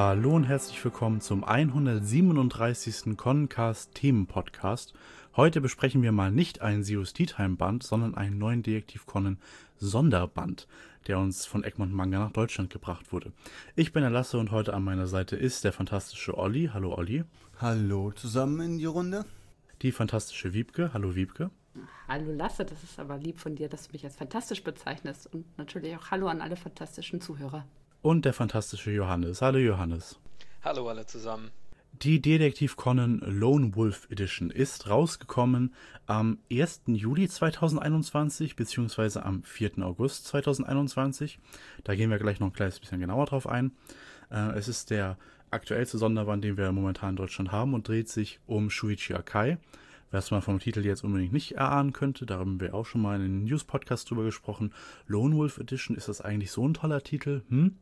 Hallo und herzlich willkommen zum 137. Concast Themen Podcast. Heute besprechen wir mal nicht einen Zeus Tea Time Band, sondern einen neuen Detektiv Conan Sonderband, der uns von Egmont Manga nach Deutschland gebracht wurde. Ich bin der Lasse und heute an meiner Seite ist der fantastische Olli. Hallo Olli. Hallo zusammen in die Runde. Die fantastische Wiebke. Hallo Wiebke. Hallo Lasse, das ist aber lieb von dir, dass du mich als fantastisch bezeichnest und natürlich auch Hallo an alle fantastischen Zuhörer und der fantastische Johannes. Hallo Johannes. Hallo alle zusammen. Die Detektiv Conan Lone Wolf Edition ist rausgekommen am 1. Juli 2021 bzw. am 4. August 2021. Da gehen wir gleich noch ein kleines bisschen genauer drauf ein. Äh, es ist der aktuellste Sonderband, den wir momentan in Deutschland haben und dreht sich um Shuichi Akai. Was man vom Titel jetzt unbedingt nicht erahnen könnte, da haben wir auch schon mal in einem News-Podcast drüber gesprochen. Lone Wolf Edition, ist das eigentlich so ein toller Titel? Hm?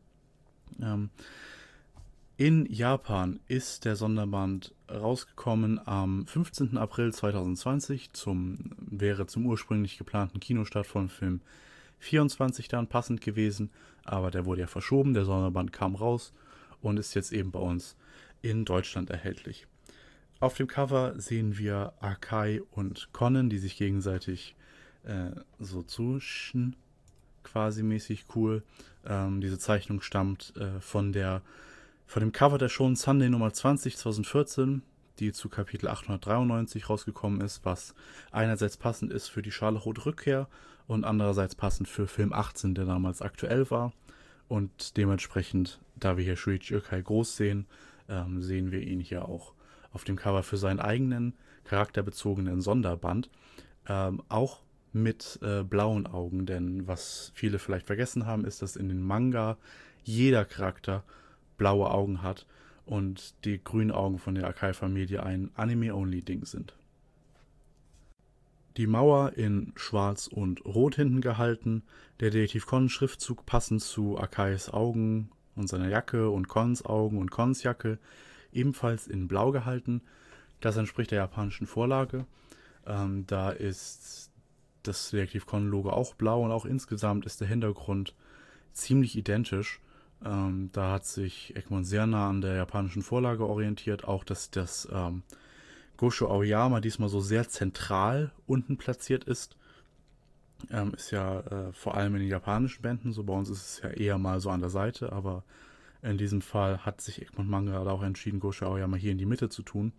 Ähm, in Japan ist der Sonderband rausgekommen am 15. April 2020 zum wäre zum ursprünglich geplanten Kinostart von Film 24 dann passend gewesen, aber der wurde ja verschoben, der Sonderband kam raus und ist jetzt eben bei uns in Deutschland erhältlich. Auf dem Cover sehen wir Akai und Conan, die sich gegenseitig äh, so zuschen, quasi mäßig cool. Ähm, diese Zeichnung stammt äh, von der von dem Cover der Show Sunday Nummer 20 2014, die zu Kapitel 893 rausgekommen ist, was einerseits passend ist für die Scharlachrot-Rückkehr und andererseits passend für Film 18, der damals aktuell war. Und dementsprechend, da wir hier Shuichi Yokai groß sehen, ähm, sehen wir ihn hier auch auf dem Cover für seinen eigenen charakterbezogenen Sonderband. Ähm, auch mit äh, blauen Augen, denn was viele vielleicht vergessen haben, ist, dass in den Manga jeder Charakter blaue Augen hat und die grünen Augen von der Akai-Familie ein Anime-Only-Ding sind. Die Mauer in schwarz und rot hinten gehalten, der Detektiv Con Schriftzug passend zu Akais Augen und seiner Jacke und Kons Augen und Kons Jacke ebenfalls in blau gehalten. Das entspricht der japanischen Vorlage. Ähm, da ist das Detektiv Con-Logo auch blau und auch insgesamt ist der Hintergrund ziemlich identisch. Ähm, da hat sich Egmont sehr nah an der japanischen Vorlage orientiert. Auch dass das ähm, Gosho Aoyama diesmal so sehr zentral unten platziert ist. Ähm, ist ja äh, vor allem in den japanischen Bänden so. Bei uns ist es ja eher mal so an der Seite, aber in diesem Fall hat sich Egmont Manga auch entschieden, Gosho Aoyama hier in die Mitte zu tun.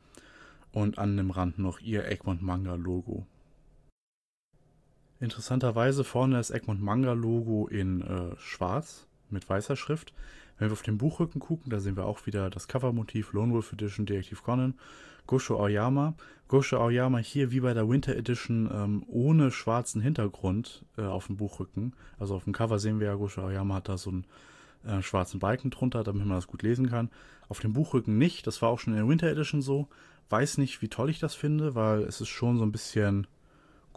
Und an dem Rand noch ihr Egmont Manga Logo. Interessanterweise vorne das Egmont Manga Logo in äh, schwarz mit weißer Schrift. Wenn wir auf den Buchrücken gucken, da sehen wir auch wieder das Covermotiv Lone Wolf Edition Detektiv Conan, Gosho Aoyama. Gosho Aoyama hier wie bei der Winter Edition ähm, ohne schwarzen Hintergrund äh, auf dem Buchrücken. Also auf dem Cover sehen wir ja, Gosho Aoyama hat da so einen äh, schwarzen Balken drunter, damit man das gut lesen kann. Auf dem Buchrücken nicht, das war auch schon in der Winter Edition so. Weiß nicht, wie toll ich das finde, weil es ist schon so ein bisschen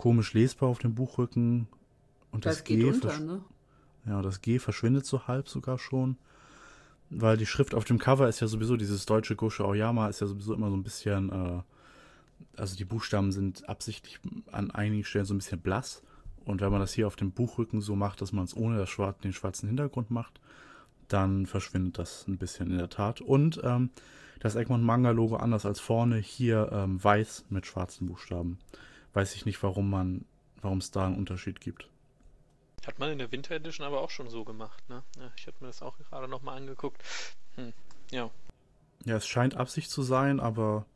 komisch lesbar auf dem Buchrücken. Und das, das G unter, ne? Ja, das G verschwindet so halb sogar schon. Weil die Schrift auf dem Cover ist ja sowieso, dieses deutsche Gosho Aoyama ist ja sowieso immer so ein bisschen, äh, also die Buchstaben sind absichtlich an einigen Stellen so ein bisschen blass. Und wenn man das hier auf dem Buchrücken so macht, dass man es ohne Schwar den schwarzen Hintergrund macht, dann verschwindet das ein bisschen in der Tat. Und ähm, das Egmont Manga Logo anders als vorne hier ähm, weiß mit schwarzen Buchstaben weiß ich nicht, warum man, warum es da einen Unterschied gibt. Hat man in der Winter Edition aber auch schon so gemacht, ne? Ja, ich habe mir das auch gerade nochmal angeguckt. Hm, ja. Ja, es scheint Absicht zu sein, aber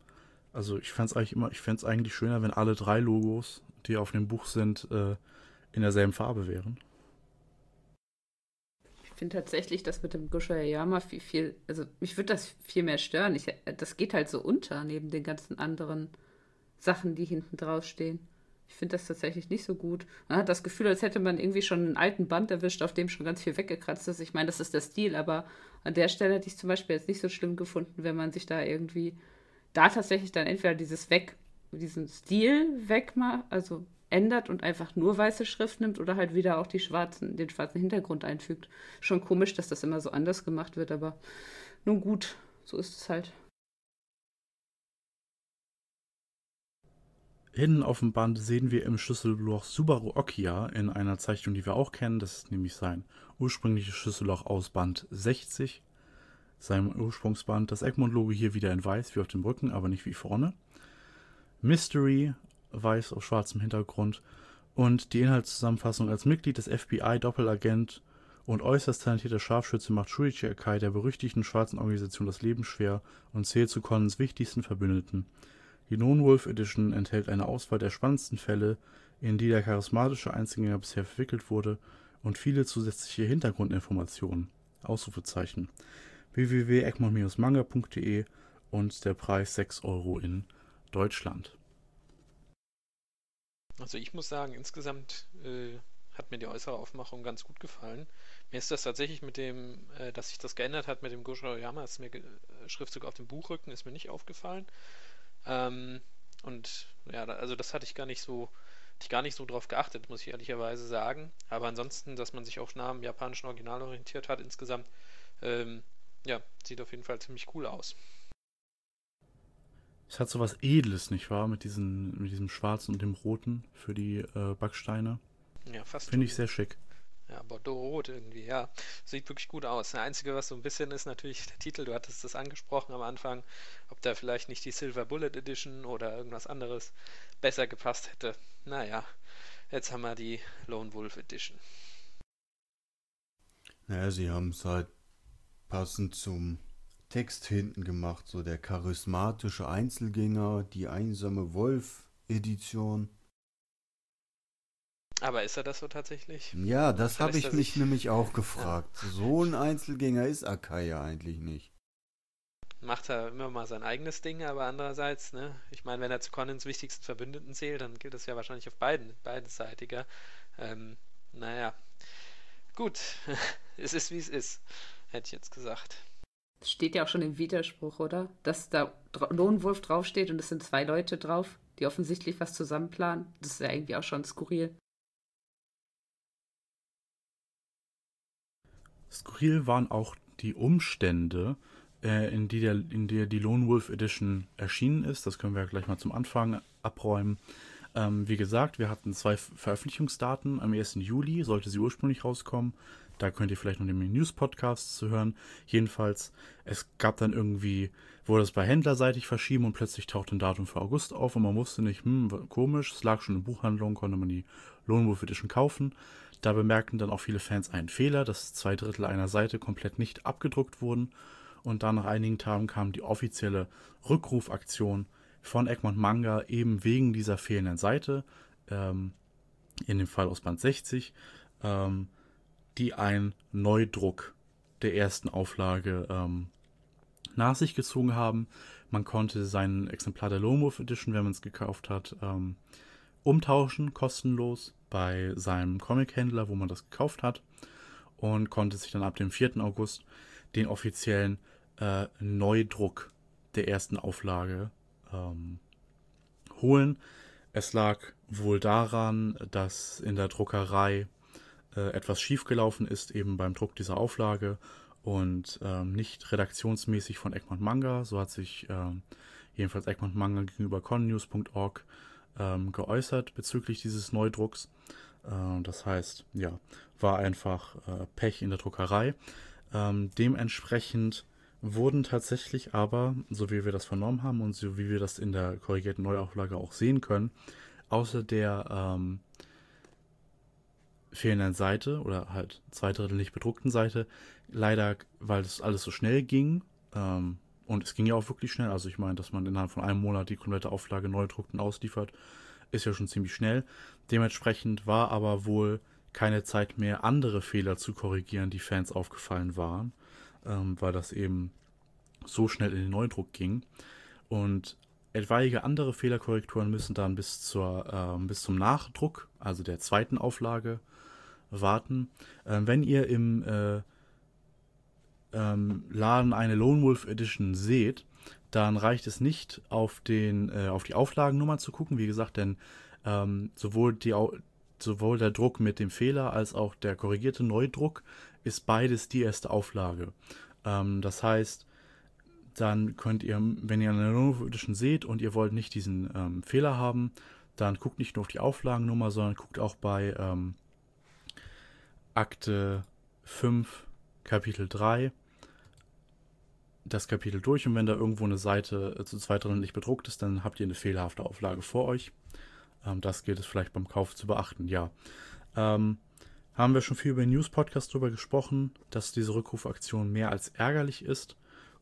also ich fände es eigentlich immer, ich fände es eigentlich schöner, wenn alle drei Logos, die auf dem Buch sind, äh, in derselben Farbe wären. Ich finde tatsächlich das mit dem Gushayama viel, viel, also mich würde das viel mehr stören. Ich, das geht halt so unter neben den ganzen anderen Sachen, die hinten drauf stehen. Ich finde das tatsächlich nicht so gut. Man hat das Gefühl, als hätte man irgendwie schon einen alten Band erwischt, auf dem schon ganz viel weggekratzt ist. Ich meine, das ist der Stil, aber an der Stelle hätte ich es zum Beispiel jetzt nicht so schlimm gefunden, wenn man sich da irgendwie da tatsächlich dann entweder dieses Weg, diesen Stil wegmacht, also ändert und einfach nur weiße Schrift nimmt oder halt wieder auch die schwarzen, den schwarzen Hintergrund einfügt. Schon komisch, dass das immer so anders gemacht wird, aber nun gut, so ist es halt. Hinten auf dem Band sehen wir im Schlüsselloch Subaru Okia in einer Zeichnung, die wir auch kennen. Das ist nämlich sein ursprüngliches Schlüsselloch aus Band 60. seinem Ursprungsband. Das Egmont-Logo hier wieder in weiß wie auf dem Rücken, aber nicht wie vorne. Mystery, weiß auf schwarzem Hintergrund. Und die Inhaltszusammenfassung als Mitglied des FBI, Doppelagent und äußerst talentierter Scharfschütze macht Shuichi Akai der berüchtigten schwarzen Organisation das Leben schwer und zählt zu Connens wichtigsten Verbündeten. Die Lone Wolf Edition enthält eine Auswahl der spannendsten Fälle, in die der charismatische Einzelgänger bisher verwickelt wurde, und viele zusätzliche Hintergrundinformationen. Ausrufezeichen. www.egmont-manga.de und der Preis 6 Euro in Deutschland. Also ich muss sagen, insgesamt äh, hat mir die äußere Aufmachung ganz gut gefallen. Mir ist das tatsächlich mit dem, äh, dass sich das geändert hat mit dem Gosho Oyama, ist mir äh, Schriftzug auf dem Buchrücken, ist mir nicht aufgefallen. Ähm, und ja, also das hatte ich gar nicht so, hatte ich gar nicht so drauf geachtet, muss ich ehrlicherweise sagen. Aber ansonsten, dass man sich auch nah am japanischen Original orientiert hat, insgesamt, ähm, ja, sieht auf jeden Fall ziemlich cool aus. Es hat so was Edles, nicht wahr? Mit, diesen, mit diesem Schwarzen und dem Roten für die äh, Backsteine. Ja, fast. Finde ich sehr schick. Ja, Bordeaux-Rot irgendwie, ja. Sieht wirklich gut aus. Das Einzige, was so ein bisschen ist, natürlich der Titel. Du hattest das angesprochen am Anfang, ob da vielleicht nicht die Silver Bullet Edition oder irgendwas anderes besser gepasst hätte. Naja, jetzt haben wir die Lone Wolf Edition. Naja, sie haben es halt passend zum Text hinten gemacht, so der charismatische Einzelgänger, die einsame Wolf-Edition. Aber ist er das so tatsächlich? Ja, das habe ich mich nämlich auch gefragt. Ja. So ein Einzelgänger ist Akai ja eigentlich nicht. Macht er immer mal sein eigenes Ding, aber andererseits, ne, ich meine, wenn er zu Conans wichtigsten Verbündeten zählt, dann gilt das ja wahrscheinlich auf beiden, beidenseitiger. Ähm, naja. Gut, es ist wie es ist, hätte ich jetzt gesagt. Das steht ja auch schon im Widerspruch, oder? Dass da Lohnwolf draufsteht und es sind zwei Leute drauf, die offensichtlich was zusammenplanen. Das ist ja irgendwie auch schon skurril. Skurril waren auch die Umstände, äh, in, die der, in der die Lone Wolf Edition erschienen ist. Das können wir gleich mal zum Anfang abräumen. Ähm, wie gesagt, wir hatten zwei Veröffentlichungsdaten. Am 1. Juli sollte sie ursprünglich rauskommen. Da könnt ihr vielleicht noch den News-Podcast zu hören. Jedenfalls, es gab dann irgendwie, wurde es bei händlerseitig verschieben und plötzlich tauchte ein Datum für August auf und man wusste nicht, hm, komisch, es lag schon in Buchhandlungen, konnte man die Lone Wolf Edition kaufen. Da bemerkten dann auch viele Fans einen Fehler, dass zwei Drittel einer Seite komplett nicht abgedruckt wurden. Und dann nach einigen Tagen kam die offizielle Rückrufaktion von Egmont Manga eben wegen dieser fehlenden Seite, ähm, in dem Fall aus Band 60. Ähm, die einen Neudruck der ersten Auflage ähm, nach sich gezogen haben. Man konnte sein Exemplar der Lomov Edition, wenn man es gekauft hat, ähm, umtauschen, kostenlos bei seinem Comic-Händler, wo man das gekauft hat. Und konnte sich dann ab dem 4. August den offiziellen äh, Neudruck der ersten Auflage ähm, holen. Es lag wohl daran, dass in der Druckerei äh, etwas schiefgelaufen ist, eben beim Druck dieser Auflage und ähm, nicht redaktionsmäßig von Egmont Manga. So hat sich ähm, jedenfalls Egmont Manga gegenüber connews.org ähm, geäußert bezüglich dieses Neudrucks. Äh, das heißt, ja, war einfach äh, Pech in der Druckerei. Ähm, dementsprechend wurden tatsächlich aber, so wie wir das vernommen haben und so wie wir das in der korrigierten Neuauflage auch sehen können, außer der ähm, fehlenden Seite oder halt zwei Drittel nicht bedruckten Seite. Leider, weil es alles so schnell ging, ähm, und es ging ja auch wirklich schnell, also ich meine, dass man innerhalb von einem Monat die komplette Auflage neu druckt und ausliefert, ist ja schon ziemlich schnell. Dementsprechend war aber wohl keine Zeit mehr, andere Fehler zu korrigieren, die Fans aufgefallen waren, ähm, weil das eben so schnell in den Neudruck ging. Und etwaige andere Fehlerkorrekturen müssen dann bis, zur, äh, bis zum Nachdruck, also der zweiten Auflage, warten. Ähm, wenn ihr im äh, ähm, Laden eine Lone Wolf Edition seht, dann reicht es nicht auf, den, äh, auf die Auflagennummer zu gucken, wie gesagt, denn ähm, sowohl, die, sowohl der Druck mit dem Fehler als auch der korrigierte Neudruck ist beides die erste Auflage. Ähm, das heißt, dann könnt ihr, wenn ihr eine Lone Wolf Edition seht und ihr wollt nicht diesen ähm, Fehler haben, dann guckt nicht nur auf die Auflagennummer, sondern guckt auch bei ähm, Akte 5, Kapitel 3 das Kapitel durch und wenn da irgendwo eine Seite äh, zu zweit drin nicht bedruckt ist, dann habt ihr eine fehlerhafte Auflage vor euch. Ähm, das gilt es vielleicht beim Kauf zu beachten, ja. Ähm, haben wir schon viel über den News-Podcast darüber gesprochen, dass diese Rückrufaktion mehr als ärgerlich ist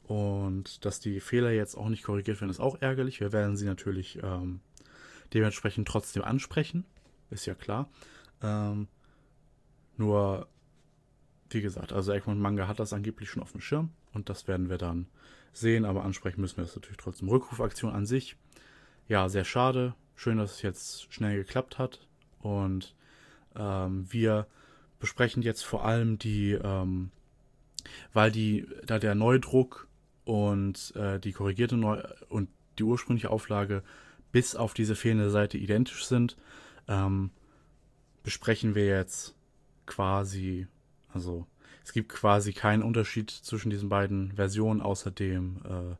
und dass die Fehler jetzt auch nicht korrigiert werden, ist auch ärgerlich. Wir werden sie natürlich ähm, dementsprechend trotzdem ansprechen, ist ja klar. Ähm, nur, wie gesagt, also Egmont Manga hat das angeblich schon auf dem Schirm und das werden wir dann sehen, aber ansprechen müssen wir es natürlich trotzdem. Rückrufaktion an sich, ja, sehr schade. Schön, dass es jetzt schnell geklappt hat und ähm, wir besprechen jetzt vor allem die, ähm, weil die, da der Neudruck und äh, die korrigierte Neu und die ursprüngliche Auflage bis auf diese fehlende Seite identisch sind, ähm, besprechen wir jetzt quasi, also es gibt quasi keinen Unterschied zwischen diesen beiden Versionen außer dem äh,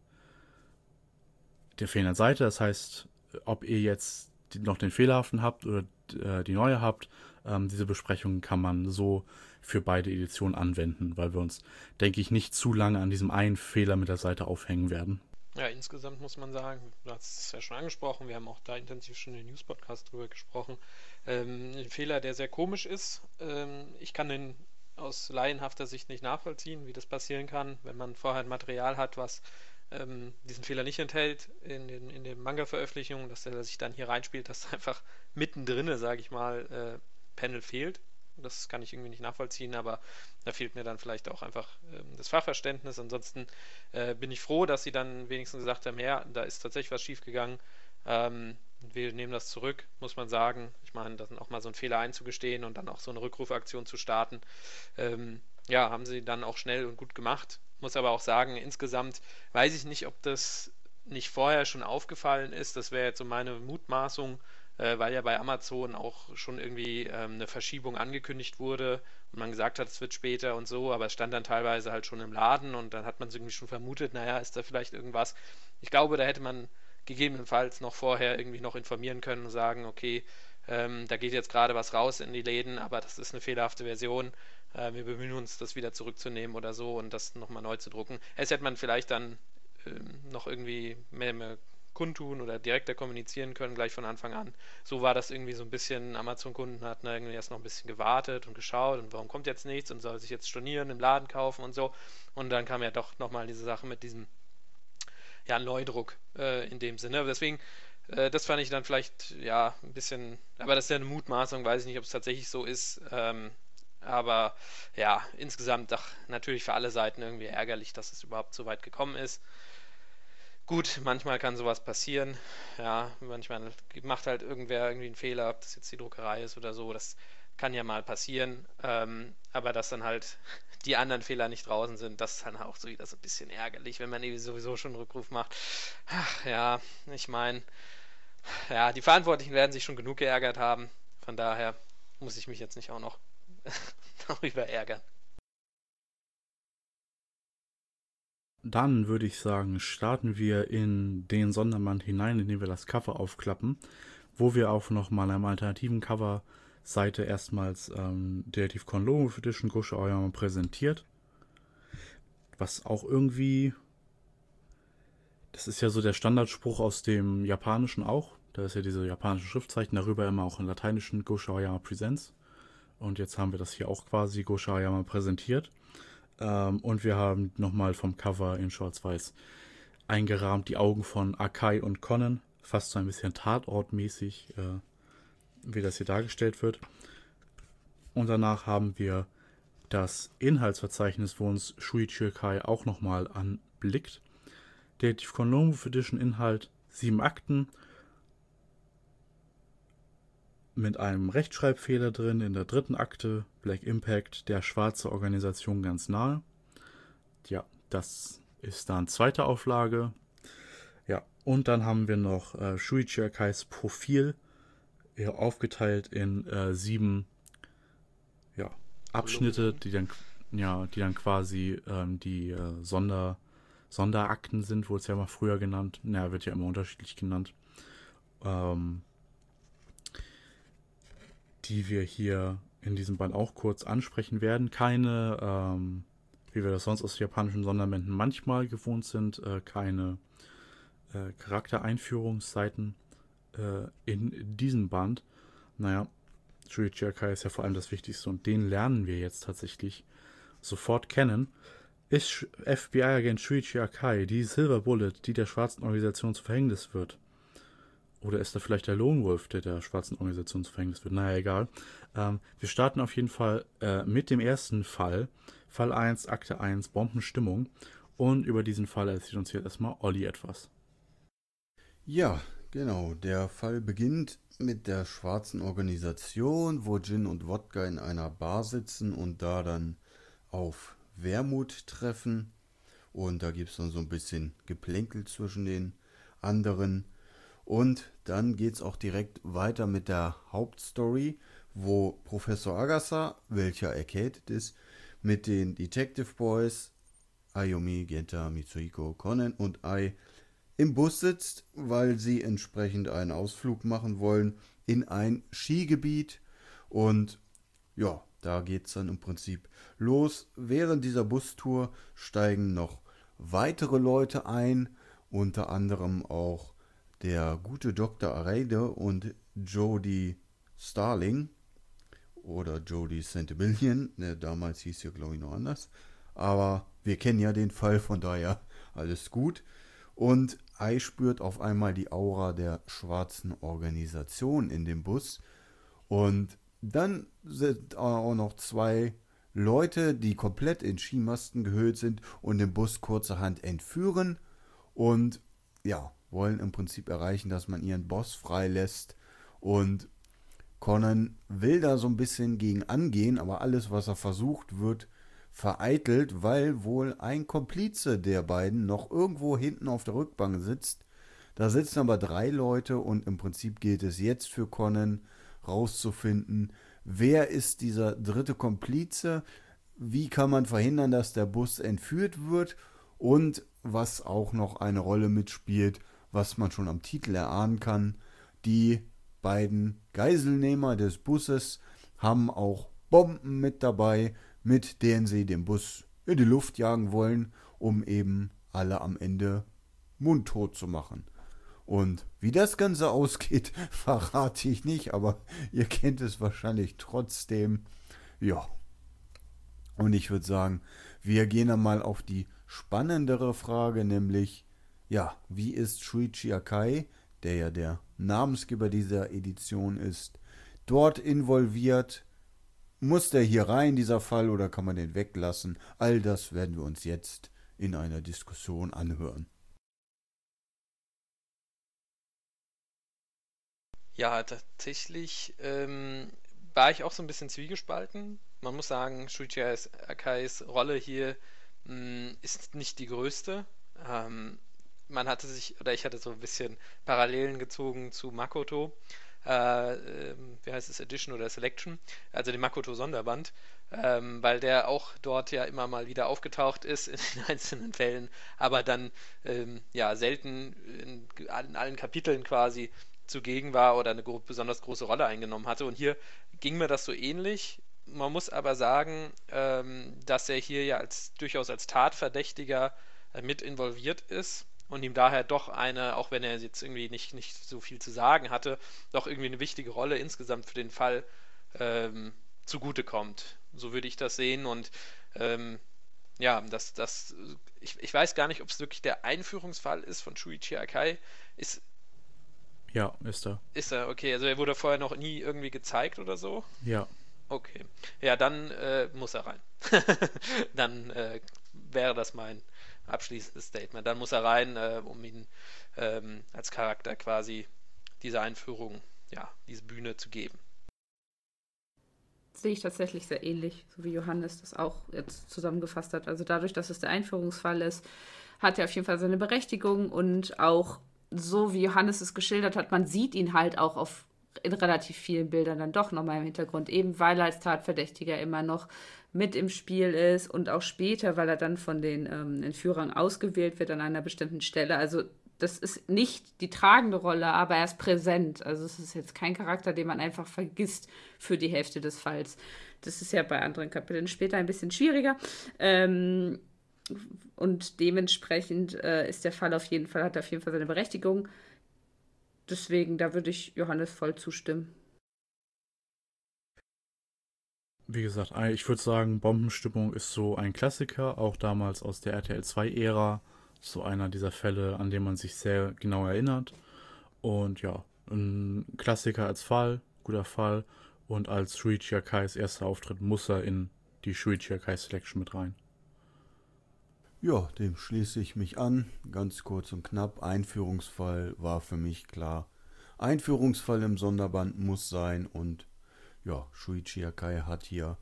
der fehlenden Seite. Das heißt, ob ihr jetzt noch den fehlerhaften habt oder äh, die neue habt, ähm, diese Besprechung kann man so für beide Editionen anwenden, weil wir uns, denke ich, nicht zu lange an diesem einen Fehler mit der Seite aufhängen werden. Ja, insgesamt muss man sagen, du hast es ja schon angesprochen, wir haben auch da intensiv schon in den News-Podcast drüber gesprochen. Ähm, ein Fehler, der sehr komisch ist. Ähm, ich kann den aus laienhafter Sicht nicht nachvollziehen, wie das passieren kann, wenn man vorher ein Material hat, was ähm, diesen Fehler nicht enthält in den, in den Manga-Veröffentlichungen, dass er sich dann hier reinspielt, dass einfach mittendrin, sage ich mal, äh, Panel fehlt. Das kann ich irgendwie nicht nachvollziehen, aber da fehlt mir dann vielleicht auch einfach ähm, das Fachverständnis. Ansonsten äh, bin ich froh, dass sie dann wenigstens gesagt haben, ja, da ist tatsächlich was schiefgegangen. Ähm, wir nehmen das zurück, muss man sagen. Ich meine, dann auch mal so einen Fehler einzugestehen und dann auch so eine Rückrufaktion zu starten. Ähm, ja, haben sie dann auch schnell und gut gemacht. Muss aber auch sagen, insgesamt weiß ich nicht, ob das nicht vorher schon aufgefallen ist. Das wäre jetzt so meine Mutmaßung äh, weil ja bei Amazon auch schon irgendwie ähm, eine Verschiebung angekündigt wurde und man gesagt hat, es wird später und so, aber es stand dann teilweise halt schon im Laden und dann hat man es irgendwie schon vermutet, naja, ist da vielleicht irgendwas. Ich glaube, da hätte man gegebenenfalls noch vorher irgendwie noch informieren können und sagen, okay, ähm, da geht jetzt gerade was raus in die Läden, aber das ist eine fehlerhafte Version. Äh, wir bemühen uns, das wieder zurückzunehmen oder so und das nochmal neu zu drucken. Es hätte man vielleicht dann ähm, noch irgendwie mehr, mehr kundtun oder direkter kommunizieren können, gleich von Anfang an. So war das irgendwie so ein bisschen, Amazon-Kunden hatten irgendwie erst noch ein bisschen gewartet und geschaut und warum kommt jetzt nichts und soll sich jetzt stornieren, im Laden kaufen und so. Und dann kam ja doch nochmal diese Sache mit diesem ja, Neudruck äh, in dem Sinne. Deswegen, äh, das fand ich dann vielleicht, ja, ein bisschen, aber das ist ja eine Mutmaßung, weiß ich nicht, ob es tatsächlich so ist. Ähm, aber ja, insgesamt doch natürlich für alle Seiten irgendwie ärgerlich, dass es überhaupt so weit gekommen ist. Gut, manchmal kann sowas passieren. Ja, manchmal macht halt irgendwer irgendwie einen Fehler, ob das jetzt die Druckerei ist oder so. Das kann ja mal passieren. Ähm, aber dass dann halt die anderen Fehler nicht draußen sind, das ist dann auch so wieder so ein bisschen ärgerlich, wenn man sowieso schon einen Rückruf macht. Ach, ja, ich meine, ja, die Verantwortlichen werden sich schon genug geärgert haben. Von daher muss ich mich jetzt nicht auch noch darüber ärgern. Dann würde ich sagen, starten wir in den Sondermann hinein, indem wir das Cover aufklappen, wo wir auch nochmal einem alternativen Cover-Seite erstmals ähm, Detective Con Logo Edition Gosho Aoyama präsentiert. Was auch irgendwie. Das ist ja so der Standardspruch aus dem Japanischen auch. Da ist ja diese japanische Schriftzeichen, darüber immer auch in lateinischen Gosho Aoyama Presents. Und jetzt haben wir das hier auch quasi Gosho Aoyama präsentiert. Ähm, und wir haben nochmal vom Cover in Schwarz-Weiß eingerahmt die Augen von Akai und Conan. Fast so ein bisschen Tatortmäßig, äh, wie das hier dargestellt wird. Und danach haben wir das Inhaltsverzeichnis, wo uns Shuichi Kai auch nochmal anblickt. Detective Konomo Edition Inhalt sieben Akten mit einem Rechtschreibfehler drin in der dritten Akte, Black Impact, der schwarze Organisation ganz nahe. Ja, das ist dann zweite Auflage. Ja, und dann haben wir noch äh, Shuichi Akais Profil, ja, aufgeteilt in äh, sieben ja, Abschnitte, die dann, ja, die dann quasi ähm, die äh, Sonder, Sonderakten sind, wurde es ja mal früher genannt. Naja, wird ja immer unterschiedlich genannt. Ähm, die wir hier in diesem Band auch kurz ansprechen werden. Keine, ähm, wie wir das sonst aus japanischen Sonderbänden manchmal gewohnt sind, äh, keine äh, Charaktereinführungsseiten äh, in diesem Band. Naja, Shuichi Akai ist ja vor allem das Wichtigste und den lernen wir jetzt tatsächlich sofort kennen. Ist FBI-Agent Shuichi Akai die Silver Bullet, die der schwarzen Organisation zu Verhängnis wird? Oder ist da vielleicht der Lone Wolf, der der schwarzen Organisation zu Verhängnis wird? Naja, egal. Ähm, wir starten auf jeden Fall äh, mit dem ersten Fall. Fall 1, Akte 1, Bombenstimmung. Und über diesen Fall erzählt uns jetzt erstmal Olli etwas. Ja, genau. Der Fall beginnt mit der schwarzen Organisation, wo Gin und Wodka in einer Bar sitzen und da dann auf Wermut treffen. Und da gibt es dann so ein bisschen Geplänkel zwischen den anderen. Und dann geht es auch direkt weiter mit der Hauptstory, wo Professor Agasa, welcher erkältet ist, mit den Detective Boys Ayumi, Genta, Mitsuhiko, Konen und Ai im Bus sitzt, weil sie entsprechend einen Ausflug machen wollen in ein Skigebiet. Und ja, da geht es dann im Prinzip los. Während dieser Bustour steigen noch weitere Leute ein, unter anderem auch der gute Dr. Areide und Jodie Starling oder Jodie Centimillion. Ne, damals hieß sie, glaube ich, noch anders. Aber wir kennen ja den Fall, von daher alles gut. Und Ei spürt auf einmal die Aura der schwarzen Organisation in dem Bus. Und dann sind auch noch zwei Leute, die komplett in Skimasten gehüllt sind und den Bus kurzerhand entführen. Und ja, wollen im Prinzip erreichen, dass man ihren Boss freilässt. Und Conan will da so ein bisschen gegen angehen, aber alles, was er versucht, wird vereitelt, weil wohl ein Komplize der beiden noch irgendwo hinten auf der Rückbank sitzt. Da sitzen aber drei Leute und im Prinzip gilt es jetzt für Conan rauszufinden, wer ist dieser dritte Komplize, wie kann man verhindern, dass der Bus entführt wird und was auch noch eine Rolle mitspielt, was man schon am Titel erahnen kann, die beiden Geiselnehmer des Busses haben auch Bomben mit dabei, mit denen sie den Bus in die Luft jagen wollen, um eben alle am Ende mundtot zu machen. Und wie das Ganze ausgeht, verrate ich nicht, aber ihr kennt es wahrscheinlich trotzdem. Ja. Und ich würde sagen, wir gehen dann mal auf die spannendere Frage, nämlich, ja, wie ist Shuichi Akai, der ja der Namensgeber dieser Edition ist, dort involviert? Muss der hier rein, dieser Fall, oder kann man den weglassen? All das werden wir uns jetzt in einer Diskussion anhören. Ja, tatsächlich ähm, war ich auch so ein bisschen zwiegespalten. Man muss sagen, Shuichi Akais Rolle hier mh, mm, ist nicht die größte. Ähm, man hatte sich, oder ich hatte so ein bisschen Parallelen gezogen zu Makoto äh, ähm, wie heißt es, Edition oder Selection, also dem Makoto-Sonderband, ähm, weil der auch dort ja immer mal wieder aufgetaucht ist in den einzelnen Fällen, aber dann ähm, ja selten in, in, allen Kapiteln quasi zugegen war oder eine besonders große Rolle eingenommen hatte. Und hier ging mir das so ähnlich. Man muss aber sagen, ähm, dass er hier ja als durchaus als Tatverdächtiger äh, mit involviert ist und ihm daher doch eine, auch wenn er jetzt irgendwie nicht, nicht so viel zu sagen hatte, doch irgendwie eine wichtige Rolle insgesamt für den Fall ähm, zugutekommt. So würde ich das sehen und ähm, ja, das, das, ich, ich weiß gar nicht, ob es wirklich der Einführungsfall ist von Shuichi Akai. Ist, ja, ist er. Ist er, okay. Also er wurde vorher noch nie irgendwie gezeigt oder so? Ja. Okay. Ja, dann äh, muss er rein. dann äh, wäre das mein abschließendes Statement. Dann muss er rein, äh, um ihn ähm, als Charakter quasi diese Einführung, ja, diese Bühne zu geben. sehe ich tatsächlich sehr ähnlich, so wie Johannes das auch jetzt zusammengefasst hat. Also dadurch, dass es der Einführungsfall ist, hat er auf jeden Fall seine Berechtigung und auch so wie Johannes es geschildert hat, man sieht ihn halt auch auf in relativ vielen Bildern dann doch nochmal im Hintergrund, eben weil er als Tatverdächtiger immer noch mit im Spiel ist und auch später, weil er dann von den ähm, Entführern ausgewählt wird an einer bestimmten Stelle. Also das ist nicht die tragende Rolle, aber er ist präsent. Also es ist jetzt kein Charakter, den man einfach vergisst für die Hälfte des Falls. Das ist ja bei anderen Kapiteln später ein bisschen schwieriger. Ähm, und dementsprechend äh, ist der Fall auf jeden Fall, hat auf jeden Fall seine Berechtigung. Deswegen, da würde ich Johannes voll zustimmen. Wie gesagt, ich würde sagen, Bombenstimmung ist so ein Klassiker, auch damals aus der RTL 2-Ära. So einer dieser Fälle, an den man sich sehr genau erinnert. Und ja, ein Klassiker als Fall, guter Fall. Und als Shuichi Akais erster Auftritt muss er in die Shuichi Akai Selection mit rein. Ja, dem schließe ich mich an. Ganz kurz und knapp. Einführungsfall war für mich klar. Einführungsfall im Sonderband muss sein und ja, Shuichi Akai hat hier